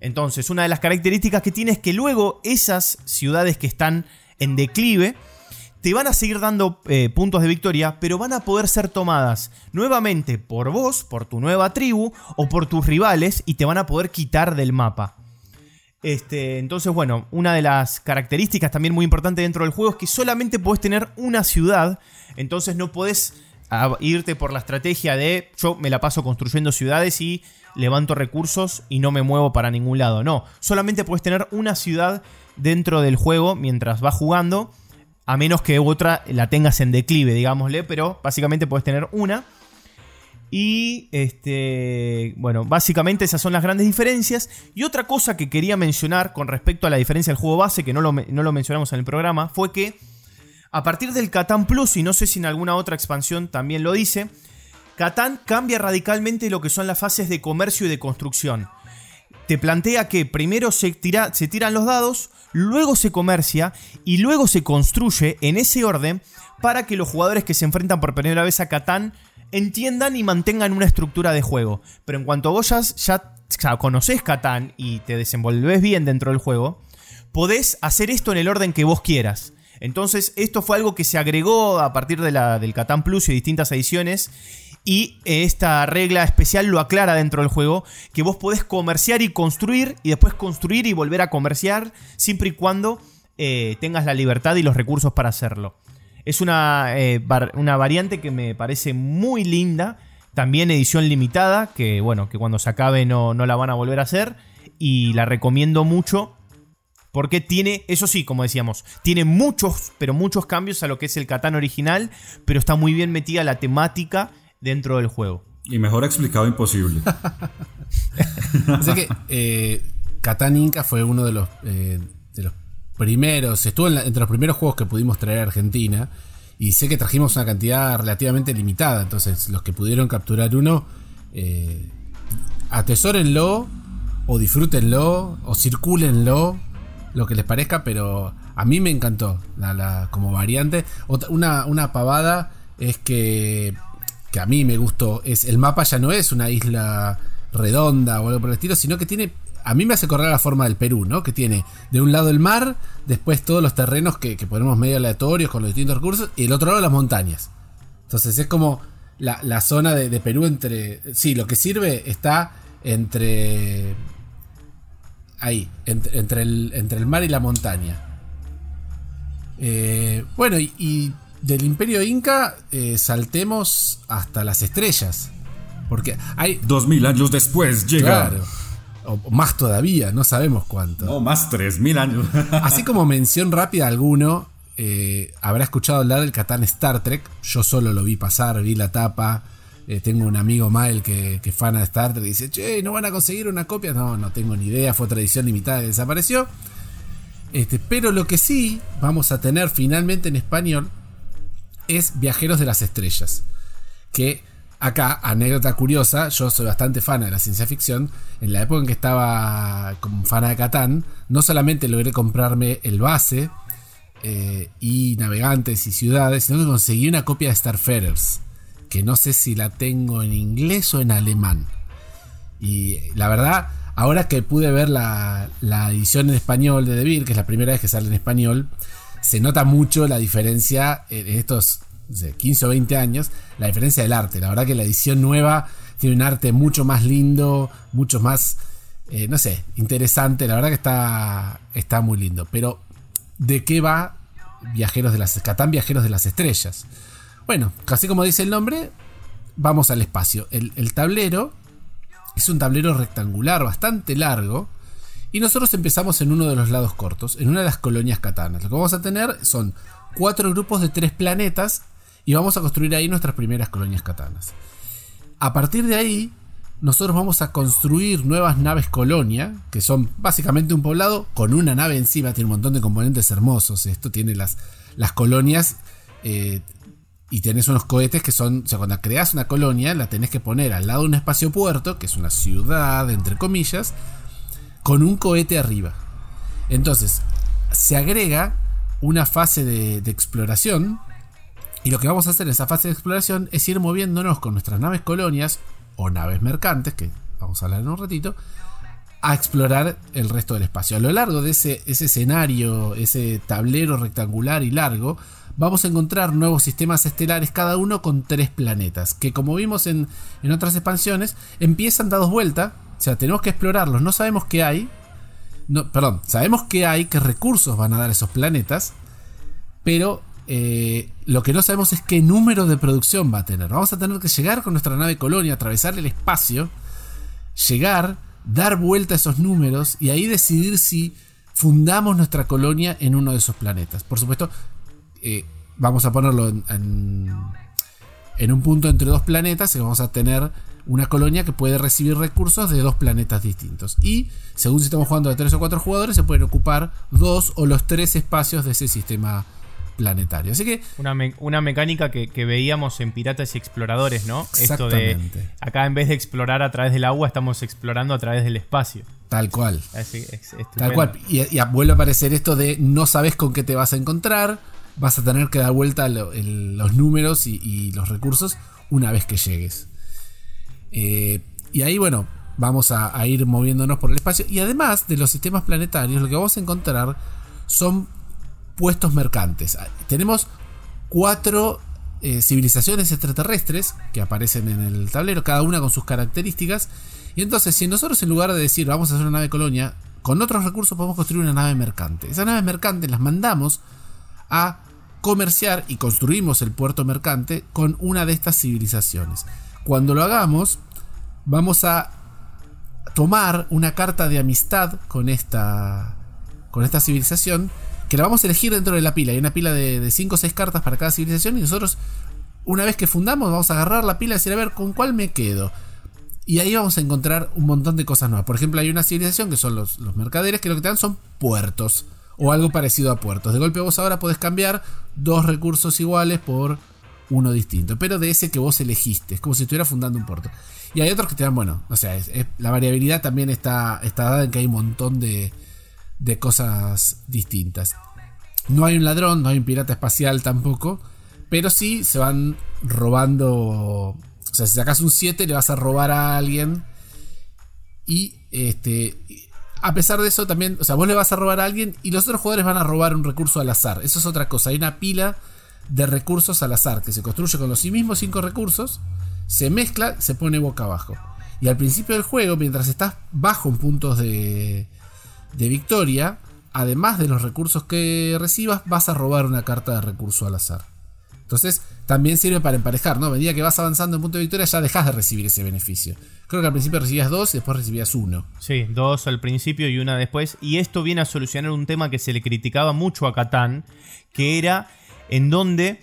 Entonces, una de las características que tiene es que luego esas ciudades que están en declive te van a seguir dando eh, puntos de victoria, pero van a poder ser tomadas nuevamente por vos, por tu nueva tribu o por tus rivales y te van a poder quitar del mapa. Este, entonces, bueno, una de las características también muy importantes dentro del juego es que solamente podés tener una ciudad, entonces no podés irte por la estrategia de yo me la paso construyendo ciudades y levanto recursos y no me muevo para ningún lado. No, solamente puedes tener una ciudad dentro del juego mientras vas jugando, a menos que otra la tengas en declive, digámosle, pero básicamente puedes tener una. Y este, bueno, básicamente esas son las grandes diferencias. Y otra cosa que quería mencionar con respecto a la diferencia del juego base, que no lo, no lo mencionamos en el programa, fue que a partir del Catán Plus, y no sé si en alguna otra expansión también lo dice, Catán cambia radicalmente lo que son las fases de comercio y de construcción. Te plantea que primero se, tira, se tiran los dados, luego se comercia y luego se construye en ese orden para que los jugadores que se enfrentan por primera vez a Catán entiendan y mantengan una estructura de juego. Pero en cuanto vos ya, ya, conoces Catán y te desenvolves bien dentro del juego, podés hacer esto en el orden que vos quieras. Entonces, esto fue algo que se agregó a partir de la, del Catán Plus y distintas ediciones. Y esta regla especial lo aclara dentro del juego, que vos podés comerciar y construir, y después construir y volver a comerciar, siempre y cuando eh, tengas la libertad y los recursos para hacerlo. Es una, eh, una variante que me parece muy linda, también edición limitada, que bueno, que cuando se acabe no, no la van a volver a hacer, y la recomiendo mucho porque tiene, eso sí, como decíamos, tiene muchos, pero muchos cambios a lo que es el Catán original, pero está muy bien metida la temática dentro del juego. Y mejor explicado imposible. Así que eh, Catán Inca fue uno de los, eh, primeros, estuvo entre los primeros juegos que pudimos traer a Argentina. Y sé que trajimos una cantidad relativamente limitada. Entonces, los que pudieron capturar uno, eh, atesórenlo, o disfrútenlo, o circúlenlo, lo que les parezca, pero a mí me encantó la, como variante. una, una pavada es que, que a mí me gustó, es el mapa ya no es una isla redonda o algo por el estilo, sino que tiene a mí me hace correr la forma del Perú, ¿no? Que tiene de un lado el mar, después todos los terrenos que, ponemos medio aleatorios con los distintos recursos, y el otro lado las montañas. Entonces es como la, zona de, de, Perú entre... Sí, lo que sirve está entre ahí, entre, el, entre el mar y la montaña. Eh, bueno, y, del imperio inca eh, saltemos hasta las estrellas. Porque hay... Dos mil años después llega... Claro, o más todavía, no sabemos cuánto. No, más tres mil años. Así como mención rápida alguno, eh, habrá escuchado hablar del Catán Star Trek. Yo solo lo vi pasar, vi la tapa. Eh, tengo un amigo Mael que, que fana de Star Trek y dice, che, ¿no van a conseguir una copia? No, no tengo ni idea, fue otra edición limitada que desapareció. Este, pero lo que sí vamos a tener finalmente en español es Viajeros de las Estrellas. Que acá, anécdota curiosa, yo soy bastante fan de la ciencia ficción. En la época en que estaba como fan de Catán, no solamente logré comprarme el base eh, y navegantes y ciudades, sino que conseguí una copia de Starfarers que no sé si la tengo en inglés o en alemán. Y la verdad, ahora que pude ver la, edición en español de Devir, que es la primera vez que sale en español, se nota mucho la diferencia en estos 15 o 20 años, la diferencia del arte. La verdad que la edición nueva tiene un arte mucho más lindo, mucho más, eh, no sé, interesante. La verdad que está, está muy lindo. Pero, ¿de qué va Viajeros de las Catán Viajeros de las Estrellas? Bueno, casi como dice el nombre, vamos al espacio. El, tablero es un tablero rectangular bastante largo. Y nosotros empezamos en uno de los lados cortos, en una de las colonias katanas. Lo que vamos a tener son cuatro grupos de tres planetas y vamos a construir ahí nuestras primeras colonias katanas. A partir de ahí, nosotros vamos a construir nuevas naves colonia, que son básicamente un poblado con una nave encima, tiene un montón de componentes hermosos. Esto tiene las, las colonias eh, y tenés unos cohetes que son, o sea, cuando creas una colonia, la tenés que poner al lado de un espacio puerto, que es una ciudad, entre comillas, con un cohete arriba. Entonces, se agrega una fase de, de exploración. Y lo que vamos a hacer en esa fase de exploración es ir moviéndonos con nuestras naves colonias o naves mercantes, que vamos a hablar en un ratito, a explorar el resto del espacio. A lo largo de ese, ese escenario, ese tablero rectangular y largo, vamos a encontrar nuevos sistemas estelares, cada uno con tres planetas, que como vimos en, en otras expansiones, empiezan dados vuelta, o sea, tenemos que explorarlos, no sabemos qué hay, perdón, sabemos qué hay, qué recursos van a dar esos planetas, pero eh, lo que no sabemos es qué número de producción va a tener. Vamos a tener que llegar con nuestra nave colonia, atravesar el espacio, llegar, dar vuelta a esos números y ahí decidir si fundamos nuestra colonia en uno de esos planetas. Por supuesto, eh, vamos a ponerlo en, en, en, un punto entre dos planetas y vamos a tener una colonia que puede recibir recursos de dos planetas distintos. Y según si estamos jugando de tres o cuatro jugadores, se pueden ocupar dos o los tres espacios de ese sistema planetario. Así que. Una, me una mecánica que, que, veíamos en Piratas y Exploradores, ¿no? Esto de. Acá en vez de explorar a través del agua, estamos explorando a través del espacio. Tal cual. Así, es, Tal cual. Y, y, vuelve a aparecer esto de no sabes con qué te vas a encontrar. Vas a tener que dar vuelta lo, el, los números y, y, los recursos una vez que llegues. Eh, y ahí, bueno, vamos a, a ir moviéndonos por el espacio. Y además de los sistemas planetarios, lo que vamos a encontrar son puestos mercantes. Tenemos cuatro eh, civilizaciones extraterrestres que aparecen en el tablero, cada una con sus características. Y entonces, si nosotros en lugar de decir vamos a hacer una nave colonia, con otros recursos podemos construir una nave mercante. Esas naves mercantes las mandamos a comerciar y construimos el puerto mercante con una de estas civilizaciones. Cuando lo hagamos, vamos a tomar una carta de amistad con esta, con esta civilización que la vamos a elegir dentro de la pila. Hay una pila de 5 o 6 cartas para cada civilización y nosotros, una vez que fundamos, vamos a agarrar la pila y decir, a ver, ¿con cuál me quedo? Y ahí vamos a encontrar un montón de cosas nuevas. Por ejemplo, hay una civilización que son los, mercaderes que lo que te dan son puertos o algo parecido a puertos. De golpe vos ahora podés cambiar dos recursos iguales por uno distinto, pero de ese que vos elegiste. Es como si estuviera fundando un puerto. Y hay otros que te dan, bueno, o sea, la variabilidad también está, está dada en que hay un montón de, de cosas distintas. No hay un ladrón, no hay un pirata espacial tampoco, pero sí se van robando. O sea, si sacas un 7 le vas a robar a alguien. Y este. A pesar de eso, también. O sea, vos le vas a robar a alguien y los otros jugadores van a robar un recurso al azar. Eso es otra cosa. Hay una pila de recursos al azar que se construye con los mismos 5 recursos. Se mezcla, se pone boca abajo. Y al principio del juego, mientras estás bajo en puntos de, de victoria, además de los recursos que recibas, vas a robar una carta de recurso al azar. Entonces, también sirve para emparejar, ¿no? A medida que vas avanzando en punto de victoria, ya dejas de recibir ese beneficio. Creo que al principio recibías dos y después recibías uno. Sí, dos al principio y una después. Y esto viene a solucionar un tema que se le criticaba mucho a Catán, que era en donde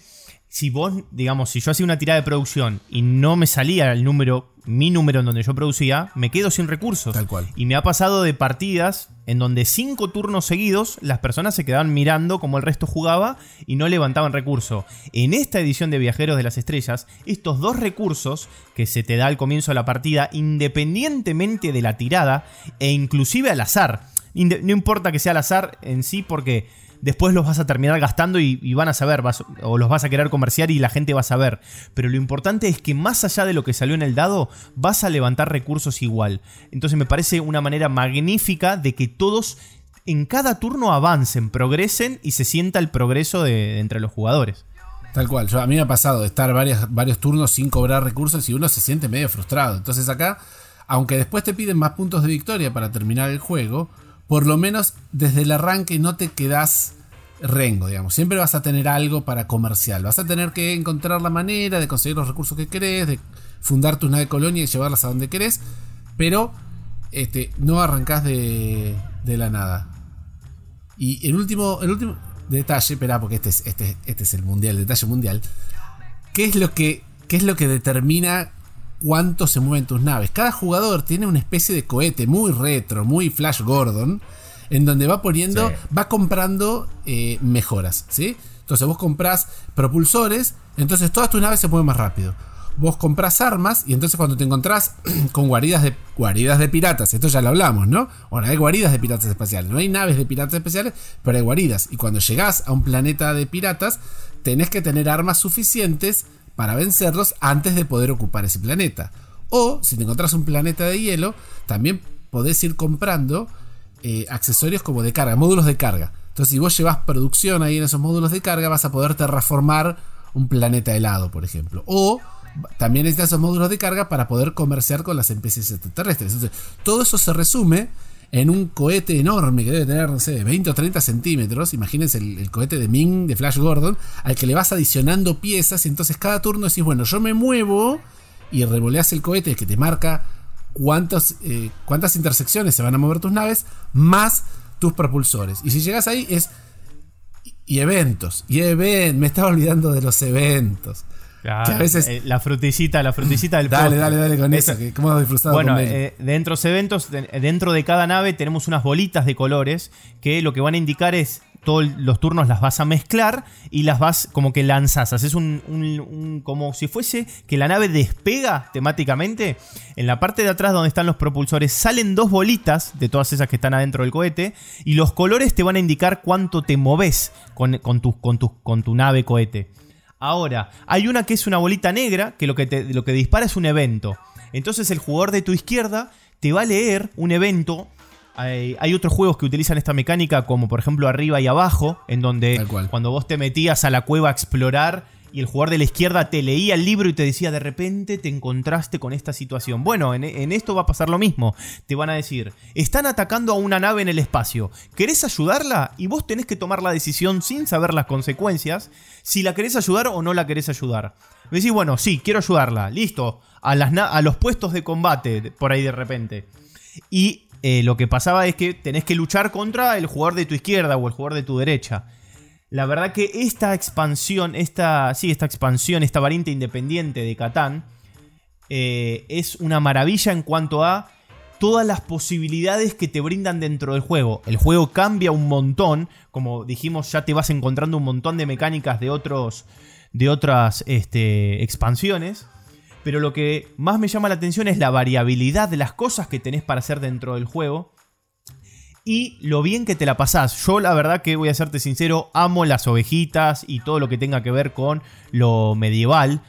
si vos, digamos, si yo hacía una tirada de producción y no me salía el número, mi número en donde yo producía, me quedo sin recursos. Tal cual. Y me ha pasado de partidas en donde cinco turnos seguidos las personas se quedaban mirando como el resto jugaba y no levantaban recurso. En esta edición de Viajeros de las Estrellas, estos dos recursos que se te da al comienzo de la partida, independientemente de la tirada e inclusive al azar, no importa que sea al azar en sí porque después los vas a terminar gastando y, van a saber, vas, o los vas a querer comerciar y la gente va a saber. Pero lo importante es que más allá de lo que salió en el dado, vas a levantar recursos igual. Entonces me parece una manera magnífica de que todos en cada turno avancen, progresen y se sienta el progreso entre los jugadores. Tal cual, Yo, a mí me ha pasado de estar varios turnos sin cobrar recursos y uno se siente medio frustrado. Entonces acá, aunque después te piden más puntos de victoria para terminar el juego, por lo menos desde el arranque no te quedas rengo, digamos. Siempre vas a tener algo para comercial. Vas a tener que encontrar la manera de conseguir los recursos que querés, de fundar tu nave colonia y llevarlas a donde querés, pero este, no arrancás de, de la nada. Y el último, el último detalle, espera, porque este es, este, este es el mundial, el detalle mundial. ¿Qué es lo que, qué es lo que determina cuánto se mueven tus naves. Cada jugador tiene una especie de cohete muy retro, muy Flash Gordon, en donde va poniendo, va comprando eh, mejoras, ¿sí? Entonces vos comprás propulsores, entonces todas tus naves se mueven más rápido. Vos comprás armas y entonces cuando te encontrás con guaridas de, guaridas de piratas, esto ya lo hablamos, ¿no? Bueno, hay guaridas de piratas espaciales, no hay naves de piratas espaciales, pero hay guaridas. Y cuando llegás a un planeta de piratas, tenés que tener armas suficientes para vencerlos antes de poder ocupar ese planeta. O si te encontrás un planeta de hielo, también podés ir comprando eh, accesorios como de carga, módulos de carga. Entonces, si vos llevas producción ahí en esos módulos de carga, vas a poder terraformar un planeta helado, por ejemplo. O también necesitas esos módulos de carga para poder comerciar con las especies extraterrestres. Entonces, todo eso se resume en un cohete enorme que debe tener, no sé, 20 o 30 centímetros. Imagínense el, cohete de Ming de Flash Gordon, al que le vas adicionando piezas. Y entonces cada turno decís, bueno, yo me muevo y revoleas el cohete que te marca eh, cuántas intersecciones se van a mover tus naves, más tus propulsores. Y si llegas ahí es... Y eventos. Y event, me estaba olvidando de los eventos. A veces... Eh, la frutillita, la frutillita del Dale, dale, dale con eso. ¿Cómo disfrutado Bueno, eh, dentro de eventos, dentro de cada nave tenemos unas bolitas de colores que lo que van a indicar es todos los turnos las vas a mezclar y las vas como que lanzas. Haces un, como si fuese que la nave despega temáticamente. En la parte de atrás donde están los propulsores salen dos bolitas de todas esas que están adentro del cohete y los colores te van a indicar cuánto te moves con, con, tu, con, con tu nave cohete. Ahora, hay una que es una bolita negra que lo que, te, lo que dispara es un evento. Entonces el jugador de tu izquierda te va a leer un evento hay, otros juegos que utilizan esta mecánica, como por ejemplo arriba y abajo, en donde cuando vos te metías a la cueva a explorar y el jugador de la izquierda te leía el libro y te decía de repente te encontraste con esta situación. Bueno, en, esto va a pasar lo mismo. Te van a decir, están atacando a una nave en el espacio. ¿Querés ayudarla? Y vos tenés que tomar la decisión sin saber las consecuencias, si la querés ayudar o no la querés ayudar. Decís, bueno, sí, quiero ayudarla. Listo. A los puestos de combate por ahí de repente. Y eh, lo que pasaba es que tenés que luchar contra el jugador de tu izquierda o el jugador de tu derecha. La verdad que esta expansión, esta, sí, esta expansión, esta variante independiente de Catán, eh, es una maravilla en cuanto a todas las posibilidades que te brindan dentro del juego. El juego cambia un montón, como dijimos, ya te vas encontrando un montón de mecánicas de otros, de otras este, expansiones pero lo que más me llama la atención es la variabilidad de las cosas que tenés para hacer dentro del juego. Y lo bien que te la pasás. Yo la verdad que voy a serte sincero, amo las ovejitas y todo lo que tenga que ver con lo medieval.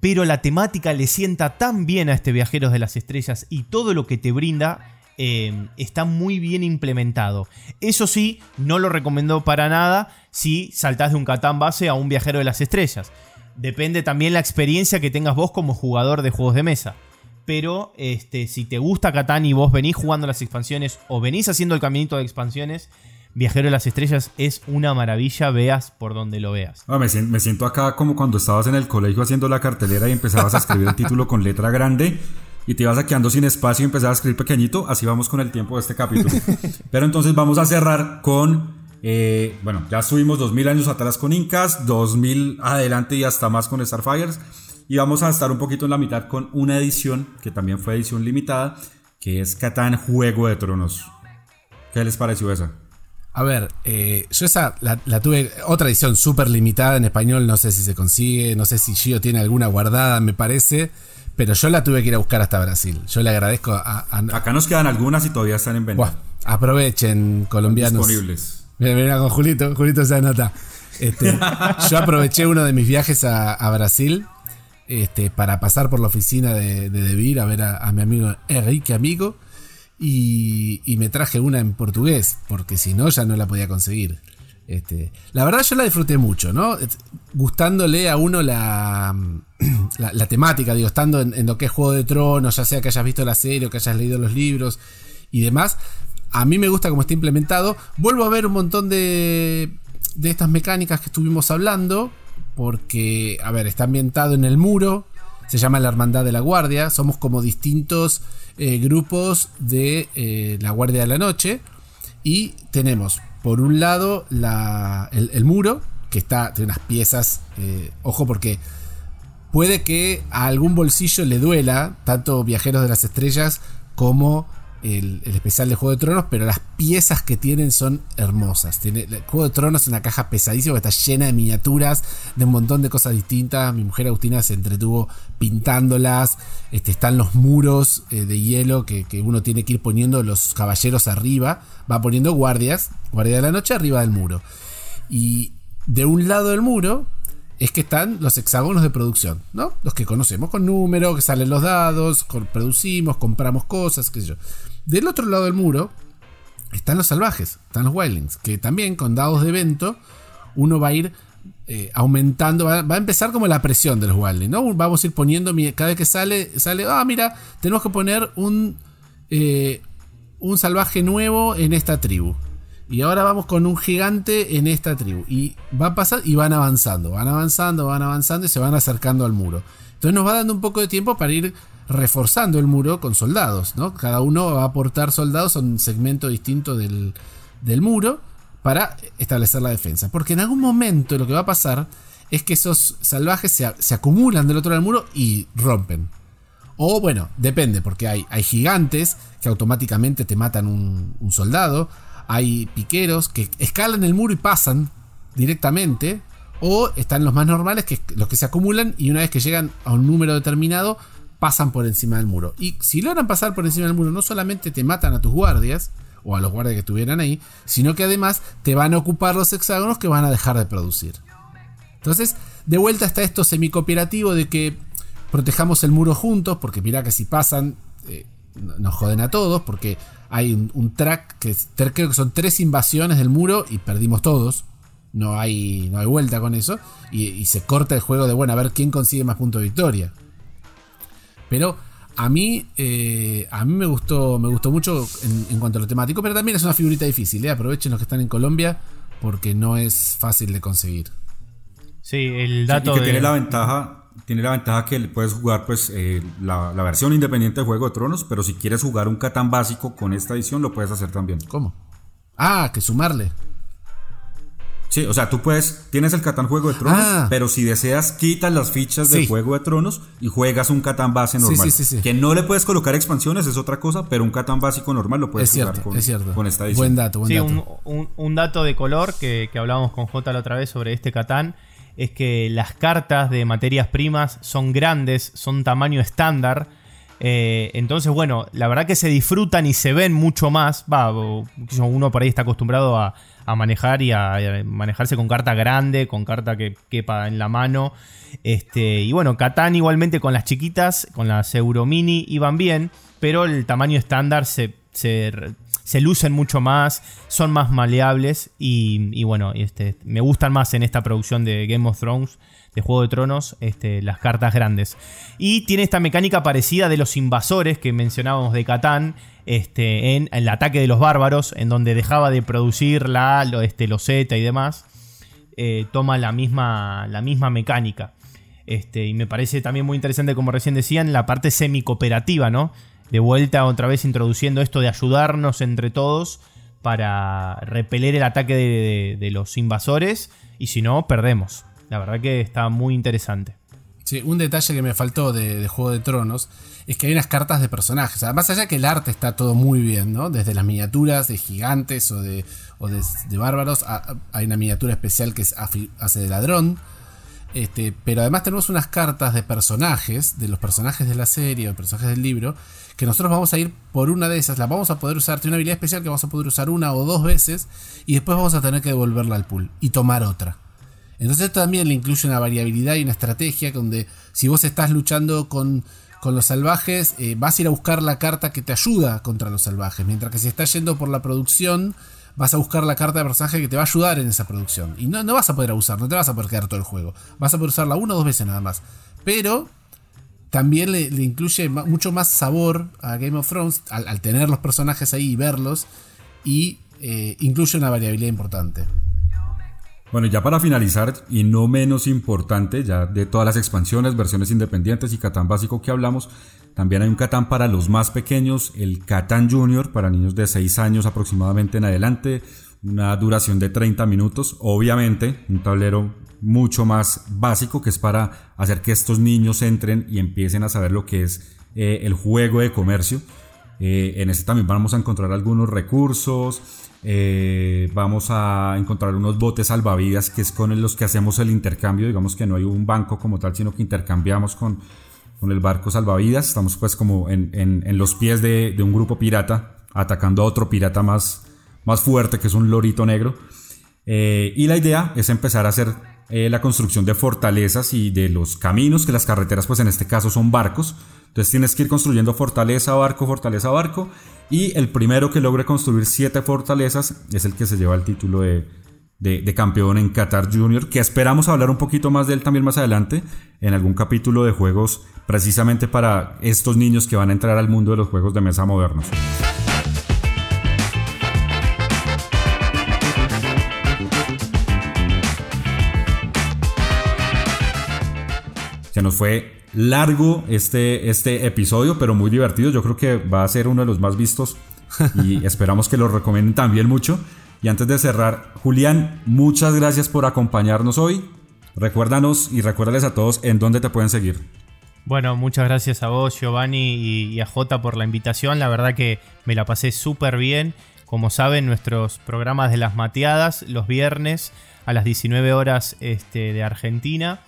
Pero la temática le sienta tan bien a este Viajeros de las Estrellas y todo lo que te brinda eh, está muy bien implementado. Eso sí, no lo recomiendo para nada si saltás de un Catán base a un Viajero de las Estrellas depende también la experiencia que tengas vos como jugador de juegos de mesa. Pero este, si te gusta Catán y vos venís jugando las expansiones o venís haciendo el caminito de expansiones, Viajero de las Estrellas es una maravilla, veas por donde lo veas. Ah, me, siento, acá como cuando estabas en el colegio haciendo la cartelera y empezabas a escribir el título con letra grande y te ibas quedando sin espacio y empezabas a escribir pequeñito. Así vamos con el tiempo de este capítulo. Pero entonces vamos a cerrar con eh, bueno, ya subimos 2000 años atrás con Incas, 2000 adelante y hasta más con Starfires. Y vamos a estar un poquito en la mitad con una edición que también fue edición limitada, que es Catán Juego de Tronos. ¿Qué les pareció esa? A ver, eh, yo esa la, tuve, otra edición súper limitada en español, no sé si se consigue, no sé si Gio tiene alguna guardada, me parece, pero yo la tuve que ir a buscar hasta Brasil. Yo le agradezco a... Acá nos quedan algunas y todavía están en venta. aprovechen, colombianos. Disponibles. Mira, mira con Julito, Julito se anota. Este, yo aproveché uno de mis viajes a, Brasil este, para pasar por la oficina de, de Debir a ver a, mi amigo Enrique Amigo y, me traje una en portugués, porque si no ya no la podía conseguir. Este, la verdad yo la disfruté mucho, ¿no? Gustándole a uno la, la, temática, digo, estando en, en, lo que es Juego de Tronos, ya sea que hayas visto la serie o que hayas leído los libros y demás, a mí me gusta cómo está implementado. Vuelvo a ver un montón de, de estas mecánicas que estuvimos hablando. Porque, a ver, está ambientado en el muro. Se llama la Hermandad de la Guardia. Somos como distintos eh, grupos de eh, la Guardia de la Noche. Y tenemos, por un lado, la, el, muro, que está, tiene unas piezas. Eh, ojo, porque puede que a algún bolsillo le duela, tanto Viajeros de las Estrellas como el, especial de Juego de Tronos, pero las piezas que tienen son hermosas. Tiene, el Juego de Tronos es una caja pesadísima que está llena de miniaturas, de un montón de cosas distintas. Mi mujer Agustina se entretuvo pintándolas. Este, están los muros eh, de hielo que, uno tiene que ir poniendo los caballeros arriba. Va poniendo guardias, guardia de la noche arriba del muro. Y de un lado del muro es que están los hexágonos de producción, ¿no? Los que conocemos con números, que salen los dados, producimos, compramos cosas, qué sé yo. Del otro lado del muro están los salvajes, están los wildlings, que también con dados de evento uno va a ir eh, aumentando, va, a empezar como la presión de los wildlings, ¿no? Vamos a ir poniendo, cada vez que sale, sale, ah, mira, tenemos que poner un, eh, un salvaje nuevo en esta tribu. Y ahora vamos con un gigante en esta tribu. Y va a pasar y van avanzando, van avanzando, van avanzando y se van acercando al muro. Entonces nos va dando un poco de tiempo para ir reforzando el muro con soldados, ¿no? Cada uno va a aportar soldados a un segmento distinto del, muro para establecer la defensa. Porque en algún momento lo que va a pasar es que esos salvajes se, acumulan del otro lado del muro y rompen. O bueno, depende, porque hay, hay gigantes que automáticamente te matan un, un soldado hay piqueros que escalan el muro y pasan directamente. O están los más normales, que los que se acumulan y una vez que llegan a un número determinado, pasan por encima del muro. Y si logran pasar por encima del muro, no solamente te matan a tus guardias, o a los guardias que estuvieran ahí, sino que además te van a ocupar los hexágonos que van a dejar de producir. Entonces, de vuelta está esto semicooperativo de que protejamos el muro juntos, porque mira que si pasan, eh, nos joden a todos, porque hay un, track que creo que son tres invasiones del muro y perdimos todos. No hay, no hay vuelta con eso. Y, se corta el juego de, bueno, a ver quién consigue más puntos de victoria. Pero a mí, eh, a mí me gustó, me gustó mucho en, cuanto a lo temático, pero también es una figurita difícil. ¿eh? Aprovechen los que están en Colombia porque no es fácil de conseguir. Sí, el dato que tiene la ventaja tiene la ventaja que puedes jugar pues eh, la, versión independiente de Juego de Tronos, pero si quieres jugar un Catán básico con esta edición lo puedes hacer también. ¿Cómo? Ah, que sumarle. Sí, o sea, tú puedes, tienes el Catán Juego de Tronos, ah. pero si deseas quitas las fichas del Juego de Tronos y juegas un Catán base normal. Sí, sí, que no le puedes colocar expansiones, es otra cosa, pero un Catán básico normal lo puedes jugar con, con, esta edición. Buen dato, buen dato. Un, un, dato de color que, que hablábamos con J la otra vez sobre este Catán es que las cartas de materias primas son grandes, son tamaño estándar. Eh, entonces, bueno, la verdad que se disfrutan y se ven mucho más. Va, uno por ahí está acostumbrado a, manejar y a, manejarse con carta grande, con carta que quepa en la mano. Este, y bueno, Catán igualmente con las chiquitas, con las Euro Mini iban bien, pero el tamaño estándar se, se lucen mucho más, son más maleables y, bueno, este, me gustan más en esta producción de Game of Thrones, de Juego de Tronos, este, las cartas grandes. Y tiene esta mecánica parecida de los invasores que mencionábamos de Catán, este, en, el ataque de los bárbaros, en donde dejaba de producir la este, loseta y demás, eh, toma la misma, la misma mecánica. Y me parece también muy interesante, como recién decían, la parte semi-cooperativa, ¿no? de vuelta otra vez introduciendo esto de ayudarnos entre todos para repeler el ataque de, los invasores y si no, perdemos. La verdad que está muy interesante. Sí, un detalle que me faltó de, Juego de Tronos es que hay unas cartas de personajes. Más allá que el arte está todo muy bien, ¿no? Desde las miniaturas de gigantes o de, de, bárbaros, hay una miniatura especial que hace de ladrón. Este, pero además tenemos unas cartas de personajes, de los personajes de la serie o personajes del libro, que nosotros vamos a ir por una de esas, la vamos a poder usar, tiene una habilidad especial que vamos a poder usar una o dos veces y después vamos a tener que devolverla al pool y tomar otra. Entonces también le incluye una variabilidad y una estrategia donde si vos estás luchando con, con los salvajes, eh, vas a ir a buscar la carta que te ayuda contra los salvajes, mientras que si estás yendo por la producción, vas a buscar la carta de personaje que te va a ayudar en esa producción. Y no, no vas a poder usar, no te vas a poder quedar todo el juego. Vas a poder usarla una o dos veces nada más. Pero también le, incluye mucho más sabor a Game of Thrones al, tener los personajes ahí y verlos. Y eh, incluye una variabilidad importante. Bueno, ya para finalizar, y no menos importante, ya de todas las expansiones, versiones independientes y Catán básico que hablamos, también hay un Catán para los más pequeños, el Catán Junior, para niños de 6 años aproximadamente en adelante, una duración de 30 minutos. Obviamente, un tablero mucho más básico que es para hacer que estos niños entren y empiecen a saber lo que es eh, el juego de comercio. Eh, en este también vamos a encontrar algunos recursos. Eh, vamos a encontrar unos botes salvavidas que es con los que hacemos el intercambio. Digamos que no hay un banco como tal, sino que intercambiamos con, con el barco salvavidas. Estamos pues como en, en, los pies de, de, un grupo pirata atacando a otro pirata más, más fuerte que es un lorito negro. Y la idea es empezar a hacer eh, la construcción de fortalezas y de los caminos, que las carreteras pues en este caso son barcos. Entonces tienes que ir construyendo fortaleza, barco, fortaleza, barco. Y el primero que logre construir siete fortalezas es el que se lleva el título de, de, campeón en Qatar Junior, que esperamos hablar un poquito más de él también más adelante, en algún capítulo de juegos, precisamente para estos niños que van a entrar al mundo de los juegos de mesa modernos. Se nos fue largo este, este episodio, pero muy divertido. Yo creo que va a ser uno de los más vistos y esperamos que lo recomienden también mucho. Y antes de cerrar, Julián, muchas gracias por acompañarnos hoy. Recuérdanos y recuérdales a todos en dónde te pueden seguir. Bueno, muchas gracias a vos, Giovanni, y, a Jota por la invitación. La verdad que me la pasé súper bien. Como saben, nuestros programas de las mateadas los viernes a las 19 horas este, de Argentina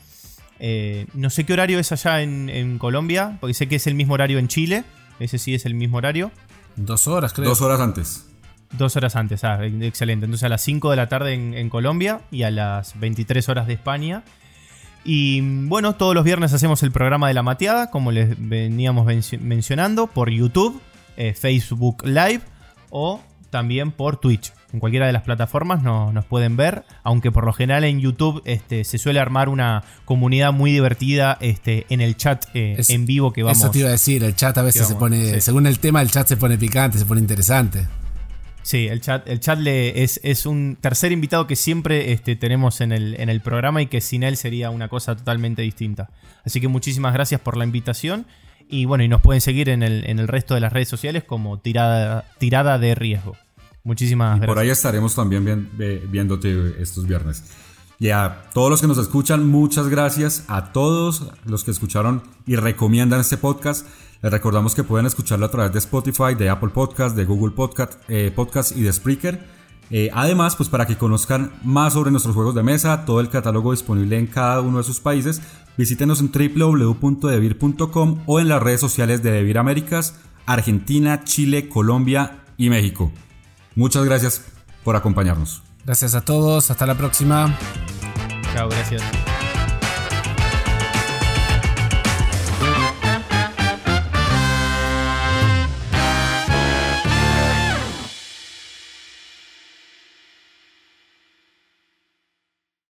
eh, no sé qué horario es allá en, Colombia, porque sé que es el mismo horario en Chile. Ese sí es el mismo horario. Dos horas, creo. Dos horas antes. Dos horas antes, ah, excelente. Entonces a las 5 de la tarde en, Colombia y a las 23 horas de España. Y bueno, todos los viernes hacemos el programa de la mateada, como les veníamos mencionando, por YouTube, eh, Facebook Live o también por Twitch en cualquiera de las plataformas nos pueden ver, aunque por lo general en YouTube este, se suele armar una comunidad muy divertida este, en el chat eh, en vivo que vamos. Eso te iba a decir, el chat a veces se pone, según el tema, el chat se pone picante, se pone interesante. Sí, el chat, el chat le, es, es, un tercer invitado que siempre este, tenemos en el, en el programa y que sin él sería una cosa totalmente distinta. Así que muchísimas gracias por la invitación. Y bueno, y nos pueden seguir en el, en el resto de las redes sociales como tirada, tirada de riesgo. Muchísimas y Por ahí estaremos también viéndote estos viernes. Y a todos los que nos escuchan, muchas gracias. A todos los que escucharon y recomiendan este podcast. Les recordamos que pueden escucharlo a través de Spotify, de Apple Podcast, de Google Podcast, eh, Podcast y de Spreaker. Eh, además, pues para que conozcan más sobre nuestros juegos de mesa, todo el catálogo disponible en cada uno de sus países, visítenos en www.devir.com o en las redes sociales de Devir Américas, Argentina, Chile, Colombia y México. Muchas gracias por acompañarnos. Gracias a todos, hasta la próxima. Chao, gracias.